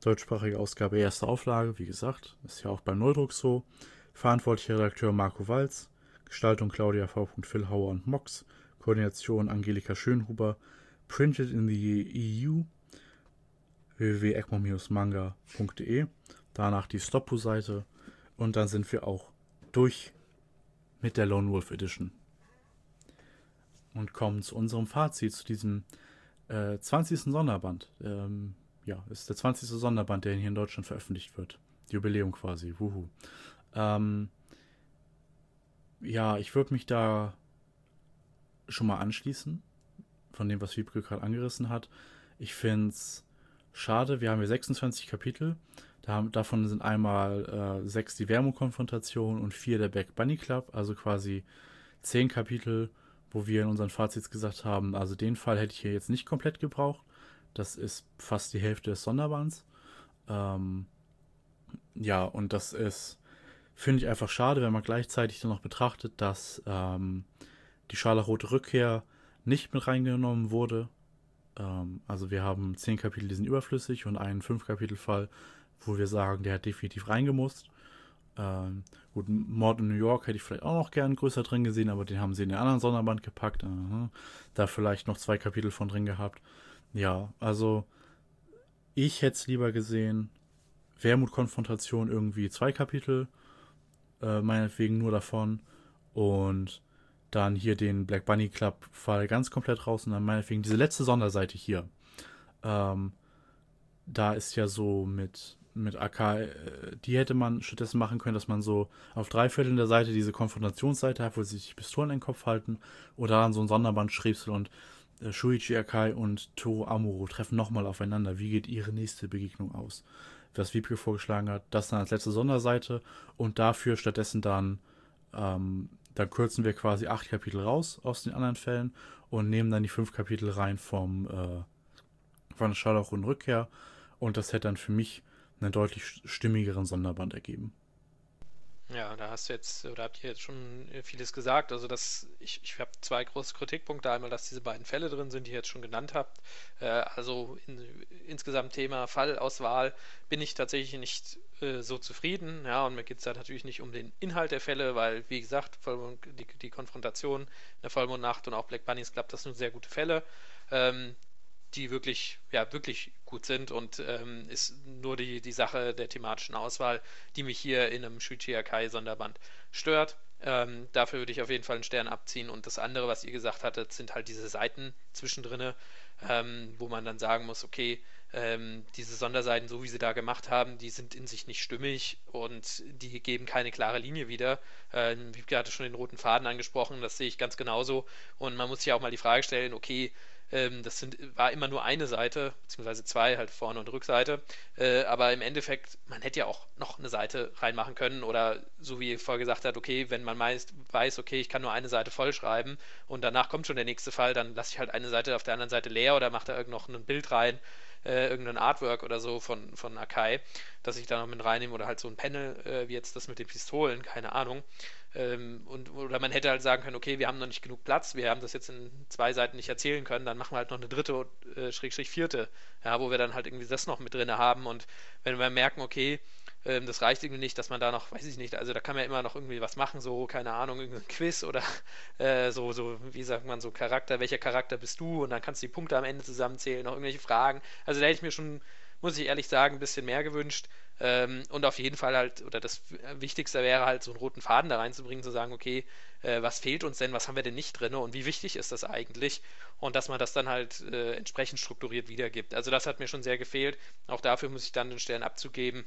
Deutschsprachige Ausgabe, erste Auflage, wie gesagt, ist ja auch beim Neudruck so. Verantwortlicher Redakteur Marco Walz, Gestaltung Claudia V. Philhauer und Mox, Koordination Angelika Schönhuber, Printed in the EU, www.egmont-manga.de, danach die Stoppo-Seite und dann sind wir auch durch mit der Lone Wolf Edition. Und kommen zu unserem Fazit zu diesem äh, 20. Sonderband. Ähm, ja, ist der 20. Sonderband, der hier in Deutschland veröffentlicht wird. Jubiläum quasi. Wuhu. Ähm, ja, ich würde mich da schon mal anschließen, von dem, was Wiebke gerade angerissen hat. Ich finde es schade, wir haben hier 26 Kapitel. Da, davon sind einmal äh, sechs die Wärmekonfrontation und vier der Back Bunny Club, also quasi zehn Kapitel, wo wir in unseren Fazits gesagt haben, also den Fall hätte ich hier jetzt nicht komplett gebraucht. Das ist fast die Hälfte des Sonderbands. Ähm, ja, und das ist, finde ich einfach schade, wenn man gleichzeitig dann noch betrachtet, dass ähm, die scharlachrote Rückkehr nicht mit reingenommen wurde. Ähm, also wir haben zehn Kapitel, die sind überflüssig und einen fünf Kapitel Fall, wo wir sagen, der hat definitiv reingemusst. Ähm, gut, Mord in New York hätte ich vielleicht auch noch gern größer drin gesehen, aber den haben sie in den anderen Sonderband gepackt. Aha. Da vielleicht noch zwei Kapitel von drin gehabt. Ja, also ich hätte es lieber gesehen, Wermut-Konfrontation irgendwie zwei Kapitel, äh, meinetwegen nur davon. Und dann hier den Black Bunny Club Fall ganz komplett raus und dann meinetwegen diese letzte Sonderseite hier. Ähm, da ist ja so mit, mit AK, äh, die hätte man stattdessen machen können, dass man so auf drei Vierteln der Seite diese Konfrontationsseite hat, wo sie sich Pistolen in den Kopf halten oder dann so ein Sonderband Schrebsel und äh, Shuichi Akai und Toro Amuro treffen nochmal aufeinander. Wie geht ihre nächste Begegnung aus? Was Wiebke vorgeschlagen hat, das dann als letzte Sonderseite und dafür stattdessen dann ähm, dann kürzen wir quasi acht Kapitel raus aus den anderen Fällen und nehmen dann die fünf Kapitel rein vom äh, von Sherlock und Rückkehr. Und das hätte dann für mich einen deutlich stimmigeren Sonderband ergeben. Ja, da hast du jetzt, oder habt ihr jetzt schon vieles gesagt. Also das, ich, ich habe zwei große Kritikpunkte. Einmal, dass diese beiden Fälle drin sind, die ihr jetzt schon genannt habt. Äh, also in, insgesamt Thema Fallauswahl bin ich tatsächlich nicht äh, so zufrieden. Ja, und mir geht es da natürlich nicht um den Inhalt der Fälle, weil, wie gesagt, Vollmond, die, die Konfrontation in der Vollmondnacht und auch Black Bunnies klappt das sind sehr gute Fälle. Ähm, die wirklich, ja, wirklich gut sind und ähm, ist nur die, die Sache der thematischen Auswahl, die mich hier in einem Shuichi Akai Sonderband stört. Ähm, dafür würde ich auf jeden Fall einen Stern abziehen. Und das andere, was ihr gesagt hattet, sind halt diese Seiten zwischendrin, ähm, wo man dann sagen muss, okay, ähm, diese Sonderseiten, so wie sie da gemacht haben, die sind in sich nicht stimmig und die geben keine klare Linie wieder. Ähm, Wiebke hatte schon den roten Faden angesprochen, das sehe ich ganz genauso. Und man muss sich auch mal die Frage stellen, okay, ähm, das sind, war immer nur eine Seite, beziehungsweise zwei, halt Vorne- und Rückseite. Äh, aber im Endeffekt, man hätte ja auch noch eine Seite reinmachen können oder so wie ihr vorher gesagt habt, okay, wenn man meist weiß, okay, ich kann nur eine Seite vollschreiben und danach kommt schon der nächste Fall, dann lasse ich halt eine Seite auf der anderen Seite leer oder mache da irgend noch ein Bild rein äh, irgendein Artwork oder so von, von Akai, dass ich da noch mit reinnehme oder halt so ein Panel, äh, wie jetzt das mit den Pistolen, keine Ahnung. Ähm, und, oder man hätte halt sagen können, okay, wir haben noch nicht genug Platz, wir haben das jetzt in zwei Seiten nicht erzählen können, dann machen wir halt noch eine dritte, äh, Schrägstrich vierte, ja, wo wir dann halt irgendwie das noch mit drin haben und wenn wir merken, okay, ähm, das reicht irgendwie nicht, dass man da noch, weiß ich nicht, also da kann man ja immer noch irgendwie was machen, so, keine Ahnung, irgendein Quiz oder äh, so, so, wie sagt man, so Charakter, welcher Charakter bist du? Und dann kannst du die Punkte am Ende zusammenzählen, noch irgendwelche Fragen. Also da hätte ich mir schon, muss ich ehrlich sagen, ein bisschen mehr gewünscht. Ähm, und auf jeden Fall halt, oder das Wichtigste wäre halt, so einen roten Faden da reinzubringen, zu sagen, okay, äh, was fehlt uns denn, was haben wir denn nicht drin und wie wichtig ist das eigentlich? Und dass man das dann halt äh, entsprechend strukturiert wiedergibt. Also das hat mir schon sehr gefehlt. Auch dafür muss ich dann den Stern abzugeben.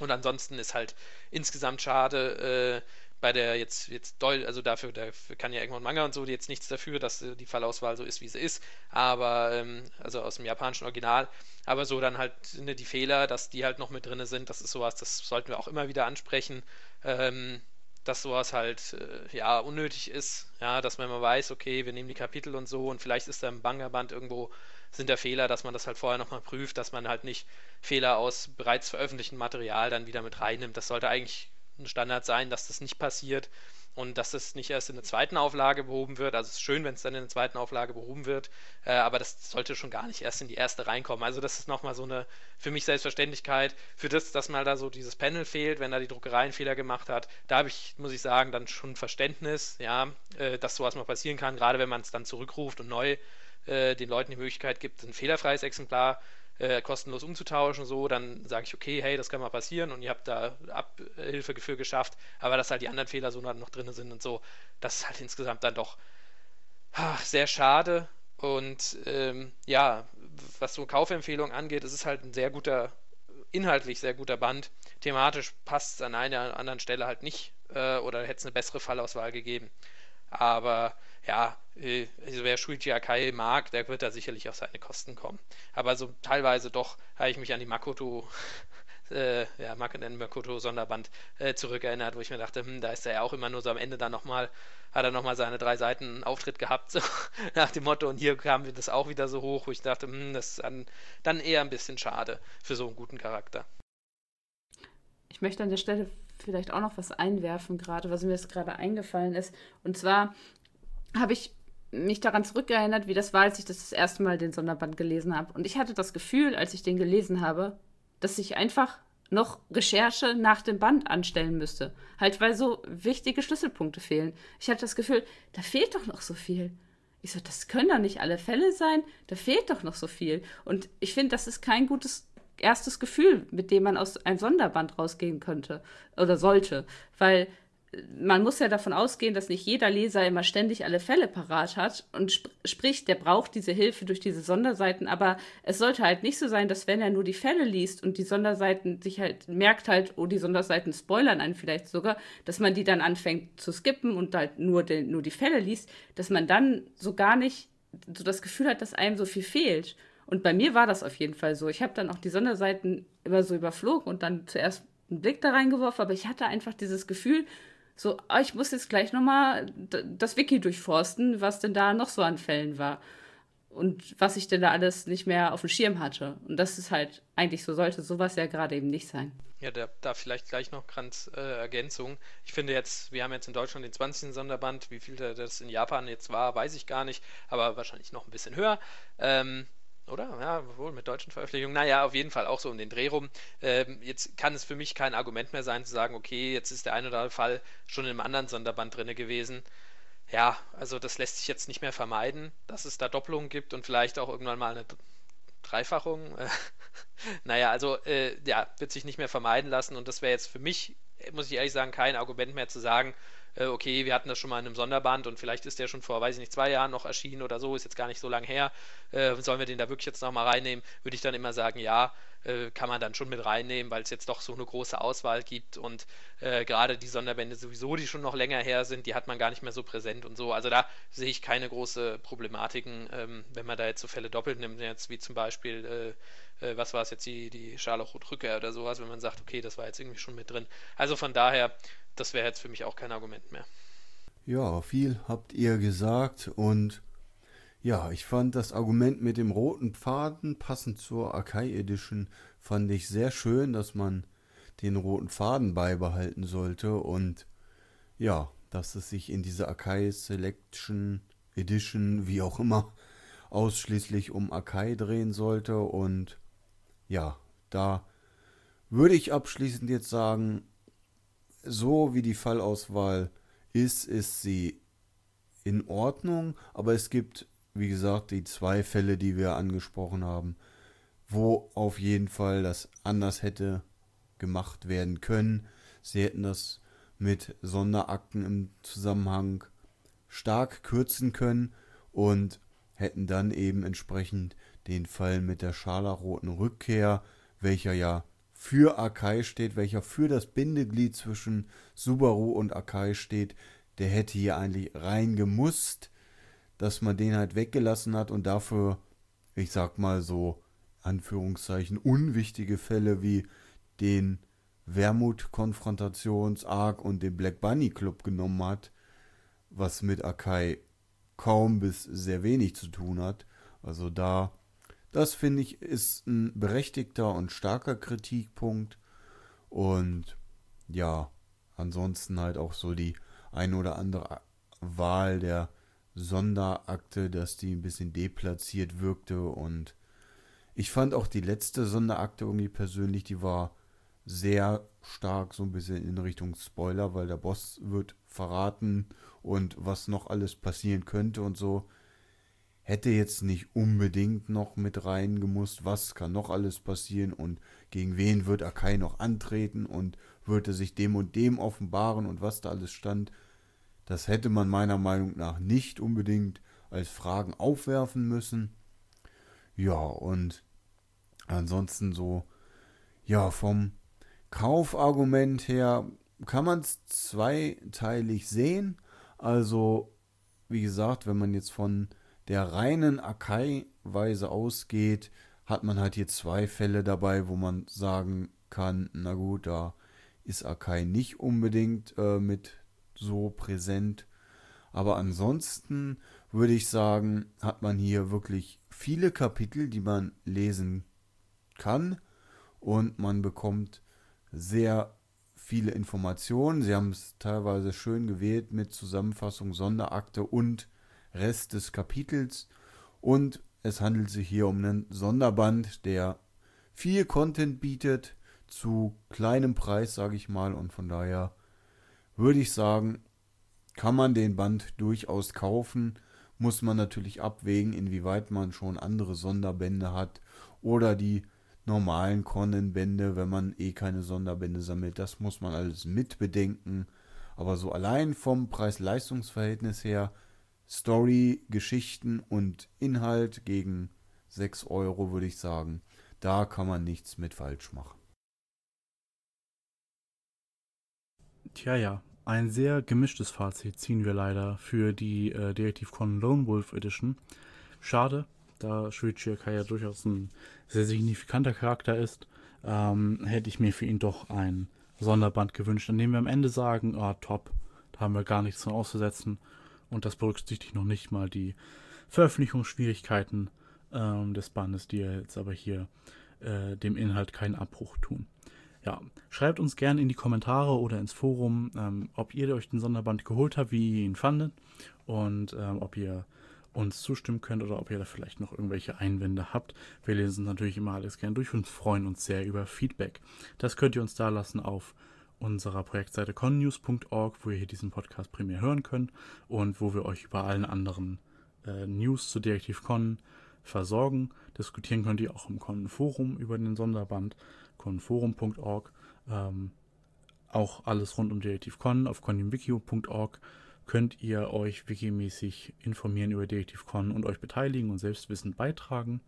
Und ansonsten ist halt insgesamt schade, äh, bei der jetzt, jetzt doll, also dafür, dafür kann ja irgendwann Manga und so jetzt nichts dafür, dass äh, die Fallauswahl so ist, wie sie ist, aber, ähm, also aus dem japanischen Original, aber so dann halt ne, die Fehler, dass die halt noch mit drin sind, das ist sowas, das sollten wir auch immer wieder ansprechen, ähm, dass sowas halt, äh, ja, unnötig ist, ja, dass man mal weiß, okay, wir nehmen die Kapitel und so und vielleicht ist da im Manga-Band irgendwo sind da Fehler, dass man das halt vorher nochmal prüft, dass man halt nicht Fehler aus bereits veröffentlichtem Material dann wieder mit reinnimmt. Das sollte eigentlich ein Standard sein, dass das nicht passiert und dass das nicht erst in der zweiten Auflage behoben wird. Also es ist schön, wenn es dann in der zweiten Auflage behoben wird, äh, aber das sollte schon gar nicht erst in die erste reinkommen. Also das ist nochmal so eine für mich Selbstverständlichkeit. Für das, dass mal da so dieses Panel fehlt, wenn da die Druckerei einen Fehler gemacht hat, da habe ich, muss ich sagen, dann schon Verständnis, ja, äh, dass sowas mal passieren kann, gerade wenn man es dann zurückruft und neu äh, den Leuten die Möglichkeit gibt, ein fehlerfreies Exemplar äh, kostenlos umzutauschen, so, dann sage ich, okay, hey, das kann mal passieren und ihr habt da Abhilfe für geschafft, aber dass halt die anderen Fehler so noch drin sind und so, das ist halt insgesamt dann doch ach, sehr schade. Und ähm, ja, was so Kaufempfehlungen angeht, es ist halt ein sehr guter, inhaltlich sehr guter Band. Thematisch passt es an einer anderen Stelle halt nicht äh, oder hätte es eine bessere Fallauswahl gegeben. Aber ja, äh, also wer Shuichi Akai mag, der wird da sicherlich auf seine Kosten kommen. Aber so teilweise doch habe ich mich an die Makoto, äh, ja, Makoto Sonderband äh, zurückerinnert, wo ich mir dachte, hm, da ist er ja auch immer nur so am Ende dann nochmal, hat er nochmal seine drei Seiten Auftritt gehabt, so nach dem Motto, und hier kam das auch wieder so hoch, wo ich dachte, hm, das ist dann, dann eher ein bisschen schade für so einen guten Charakter. Ich möchte an der Stelle vielleicht auch noch was einwerfen, gerade was mir jetzt gerade eingefallen ist. Und zwar habe ich mich daran zurückerinnert, wie das war, als ich das, das erste Mal den Sonderband gelesen habe. Und ich hatte das Gefühl, als ich den gelesen habe, dass ich einfach noch Recherche nach dem Band anstellen müsste. Halt, weil so wichtige Schlüsselpunkte fehlen. Ich hatte das Gefühl, da fehlt doch noch so viel. Ich so, das können doch nicht alle Fälle sein. Da fehlt doch noch so viel. Und ich finde, das ist kein gutes erstes Gefühl, mit dem man aus einem Sonderband rausgehen könnte oder sollte. Weil man muss ja davon ausgehen, dass nicht jeder Leser immer ständig alle Fälle parat hat und sp sprich, der braucht diese Hilfe durch diese Sonderseiten, aber es sollte halt nicht so sein, dass wenn er nur die Fälle liest und die Sonderseiten sich halt merkt halt, oh, die Sonderseiten spoilern einen vielleicht sogar, dass man die dann anfängt zu skippen und halt nur, den, nur die Fälle liest, dass man dann so gar nicht so das Gefühl hat, dass einem so viel fehlt. Und bei mir war das auf jeden Fall so. Ich habe dann auch die Sonderseiten immer so überflogen und dann zuerst einen Blick da reingeworfen, aber ich hatte einfach dieses Gefühl, so, oh, ich muss jetzt gleich nochmal das Wiki durchforsten, was denn da noch so an Fällen war. Und was ich denn da alles nicht mehr auf dem Schirm hatte. Und das ist halt eigentlich so, sollte sowas ja gerade eben nicht sein. Ja, da, da vielleicht gleich noch ganz äh, Ergänzung. Ich finde jetzt, wir haben jetzt in Deutschland den 20. Sonderband. Wie viel das in Japan jetzt war, weiß ich gar nicht, aber wahrscheinlich noch ein bisschen höher. Ähm, oder? Ja, wohl mit deutschen Veröffentlichungen. Naja, auf jeden Fall auch so um den Dreh rum. Ähm, jetzt kann es für mich kein Argument mehr sein, zu sagen, okay, jetzt ist der ein oder andere Fall schon in einem anderen Sonderband drin gewesen. Ja, also das lässt sich jetzt nicht mehr vermeiden, dass es da Doppelungen gibt und vielleicht auch irgendwann mal eine Dreifachung. naja, also äh, ja, wird sich nicht mehr vermeiden lassen und das wäre jetzt für mich, muss ich ehrlich sagen, kein Argument mehr zu sagen, äh, okay, wir hatten das schon mal in einem Sonderband und vielleicht ist der schon vor, weiß ich nicht, zwei Jahren noch erschienen oder so, ist jetzt gar nicht so lange her, äh, sollen wir den da wirklich jetzt nochmal reinnehmen, würde ich dann immer sagen, ja, äh, kann man dann schon mit reinnehmen, weil es jetzt doch so eine große Auswahl gibt und äh, gerade die Sonderbände sowieso, die schon noch länger her sind, die hat man gar nicht mehr so präsent und so. Also da sehe ich keine große Problematiken, ähm, wenn man da jetzt so Fälle doppelt nimmt, jetzt wie zum Beispiel äh, äh, was war es jetzt, die, die Scharlachrot-Rückkehr oder sowas, wenn man sagt, okay, das war jetzt irgendwie schon mit drin. Also von daher, das wäre jetzt für mich auch kein Argument mehr. Ja, viel habt ihr gesagt und ja, ich fand das Argument mit dem roten Faden passend zur Akai Edition fand ich sehr schön, dass man den roten Faden beibehalten sollte und ja, dass es sich in dieser Akai Selection Edition, wie auch immer, ausschließlich um Akai drehen sollte und ja, da würde ich abschließend jetzt sagen, so wie die Fallauswahl ist, ist sie in Ordnung, aber es gibt, wie gesagt, die zwei Fälle, die wir angesprochen haben, wo auf jeden Fall das anders hätte gemacht werden können. Sie hätten das mit Sonderakten im Zusammenhang stark kürzen können und hätten dann eben entsprechend den Fall mit der scharlachroten Rückkehr, welcher ja für Akai steht, welcher für das Bindeglied zwischen Subaru und Akai steht, der hätte hier eigentlich reingemusst, dass man den halt weggelassen hat und dafür, ich sag mal so, Anführungszeichen, unwichtige Fälle wie den Wermut-Konfrontations-Arc und den Black Bunny Club genommen hat, was mit Akai kaum bis sehr wenig zu tun hat. Also da das finde ich ist ein berechtigter und starker Kritikpunkt. Und ja, ansonsten halt auch so die ein oder andere Wahl der Sonderakte, dass die ein bisschen deplatziert wirkte. Und ich fand auch die letzte Sonderakte irgendwie persönlich, die war sehr stark so ein bisschen in Richtung Spoiler, weil der Boss wird verraten und was noch alles passieren könnte und so hätte jetzt nicht unbedingt noch mit reingemusst, was kann noch alles passieren und gegen wen wird Akai noch antreten und wird er sich dem und dem offenbaren und was da alles stand. Das hätte man meiner Meinung nach nicht unbedingt als Fragen aufwerfen müssen. Ja, und ansonsten so, ja, vom Kaufargument her kann man es zweiteilig sehen. Also, wie gesagt, wenn man jetzt von der reinen Akai-Weise ausgeht, hat man halt hier zwei Fälle dabei, wo man sagen kann, na gut, da ist Akai nicht unbedingt äh, mit so präsent. Aber ansonsten würde ich sagen, hat man hier wirklich viele Kapitel, die man lesen kann und man bekommt sehr viele Informationen. Sie haben es teilweise schön gewählt mit Zusammenfassung, Sonderakte und Rest des Kapitels und es handelt sich hier um einen Sonderband, der viel Content bietet zu kleinem Preis, sage ich mal, und von daher würde ich sagen, kann man den Band durchaus kaufen, muss man natürlich abwägen, inwieweit man schon andere Sonderbände hat oder die normalen Conan-Bände, wenn man eh keine Sonderbände sammelt. Das muss man alles mitbedenken. Aber so allein vom Preis-Leistungs-Verhältnis her, Story, Geschichten und Inhalt gegen 6 Euro, würde ich sagen, da kann man nichts mit falsch machen. Tja, ja, ein sehr gemischtes Fazit ziehen wir leider für die äh, Detective Con Lone Wolf Edition. Schade, da Shuichi Akai ja durchaus ein sehr signifikanter Charakter ist, ähm, hätte ich mir für ihn doch ein Sonderband gewünscht, an dem wir am Ende sagen, ah, top, da haben wir gar nichts dran auszusetzen. Und das berücksichtigt noch nicht mal die Veröffentlichungsschwierigkeiten ähm, des Bandes, die ja jetzt aber hier äh, dem Inhalt keinen Abbruch tun. Ja, schreibt uns gerne in die Kommentare oder ins Forum, ähm, ob ihr euch den Sonderband geholt habt, wie ihr ihn fandet und ähm, ob ihr uns zustimmen könnt oder ob ihr da vielleicht noch irgendwelche Einwände habt. Wir lesen natürlich immer alles gerne durch und freuen uns sehr über Feedback. Das könnt ihr uns da lassen auf unserer Projektseite connews.org, wo ihr hier diesen Podcast primär hören könnt und wo wir euch über allen anderen äh, News zu Direktiv Con versorgen. Diskutieren könnt ihr auch im Con-Forum über den Sonderband conforum.org. Ähm, auch alles rund um Direktiv Con auf conumwiki.org könnt ihr euch wikimäßig informieren über DirektivCon und euch beteiligen und selbstwissend beitragen.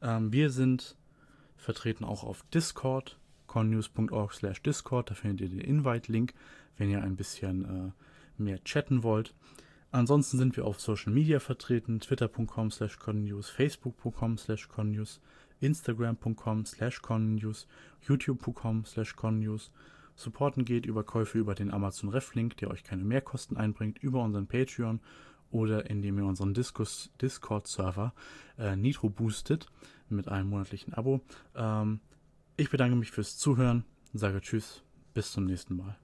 Ähm, wir sind vertreten auch auf Discord, connews.org slash Discord, da findet ihr den Invite-Link, wenn ihr ein bisschen äh, mehr chatten wollt. Ansonsten sind wir auf Social Media vertreten, twitter.com slash connews, facebook.com slash connews, instagram.com slash connews, youtube.com slash connews, Supporten geht über Käufe über den Amazon Reflink, der euch keine Mehrkosten einbringt, über unseren Patreon oder indem ihr unseren Discord-Server äh, Nitro boostet mit einem monatlichen Abo. Ähm, ich bedanke mich fürs Zuhören, sage Tschüss, bis zum nächsten Mal.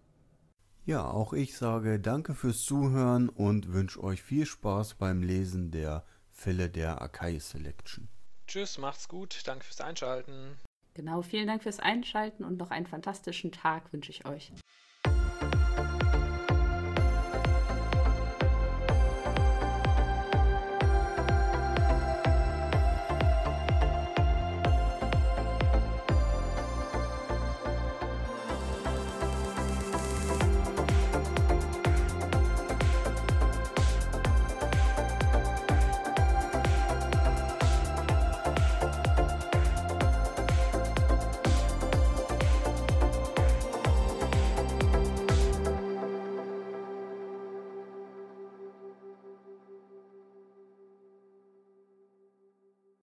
Ja, auch ich sage danke fürs Zuhören und wünsche euch viel Spaß beim Lesen der Fälle der Akai Selection. Tschüss, macht's gut, danke fürs Einschalten. Genau, vielen Dank fürs Einschalten und noch einen fantastischen Tag wünsche ich euch.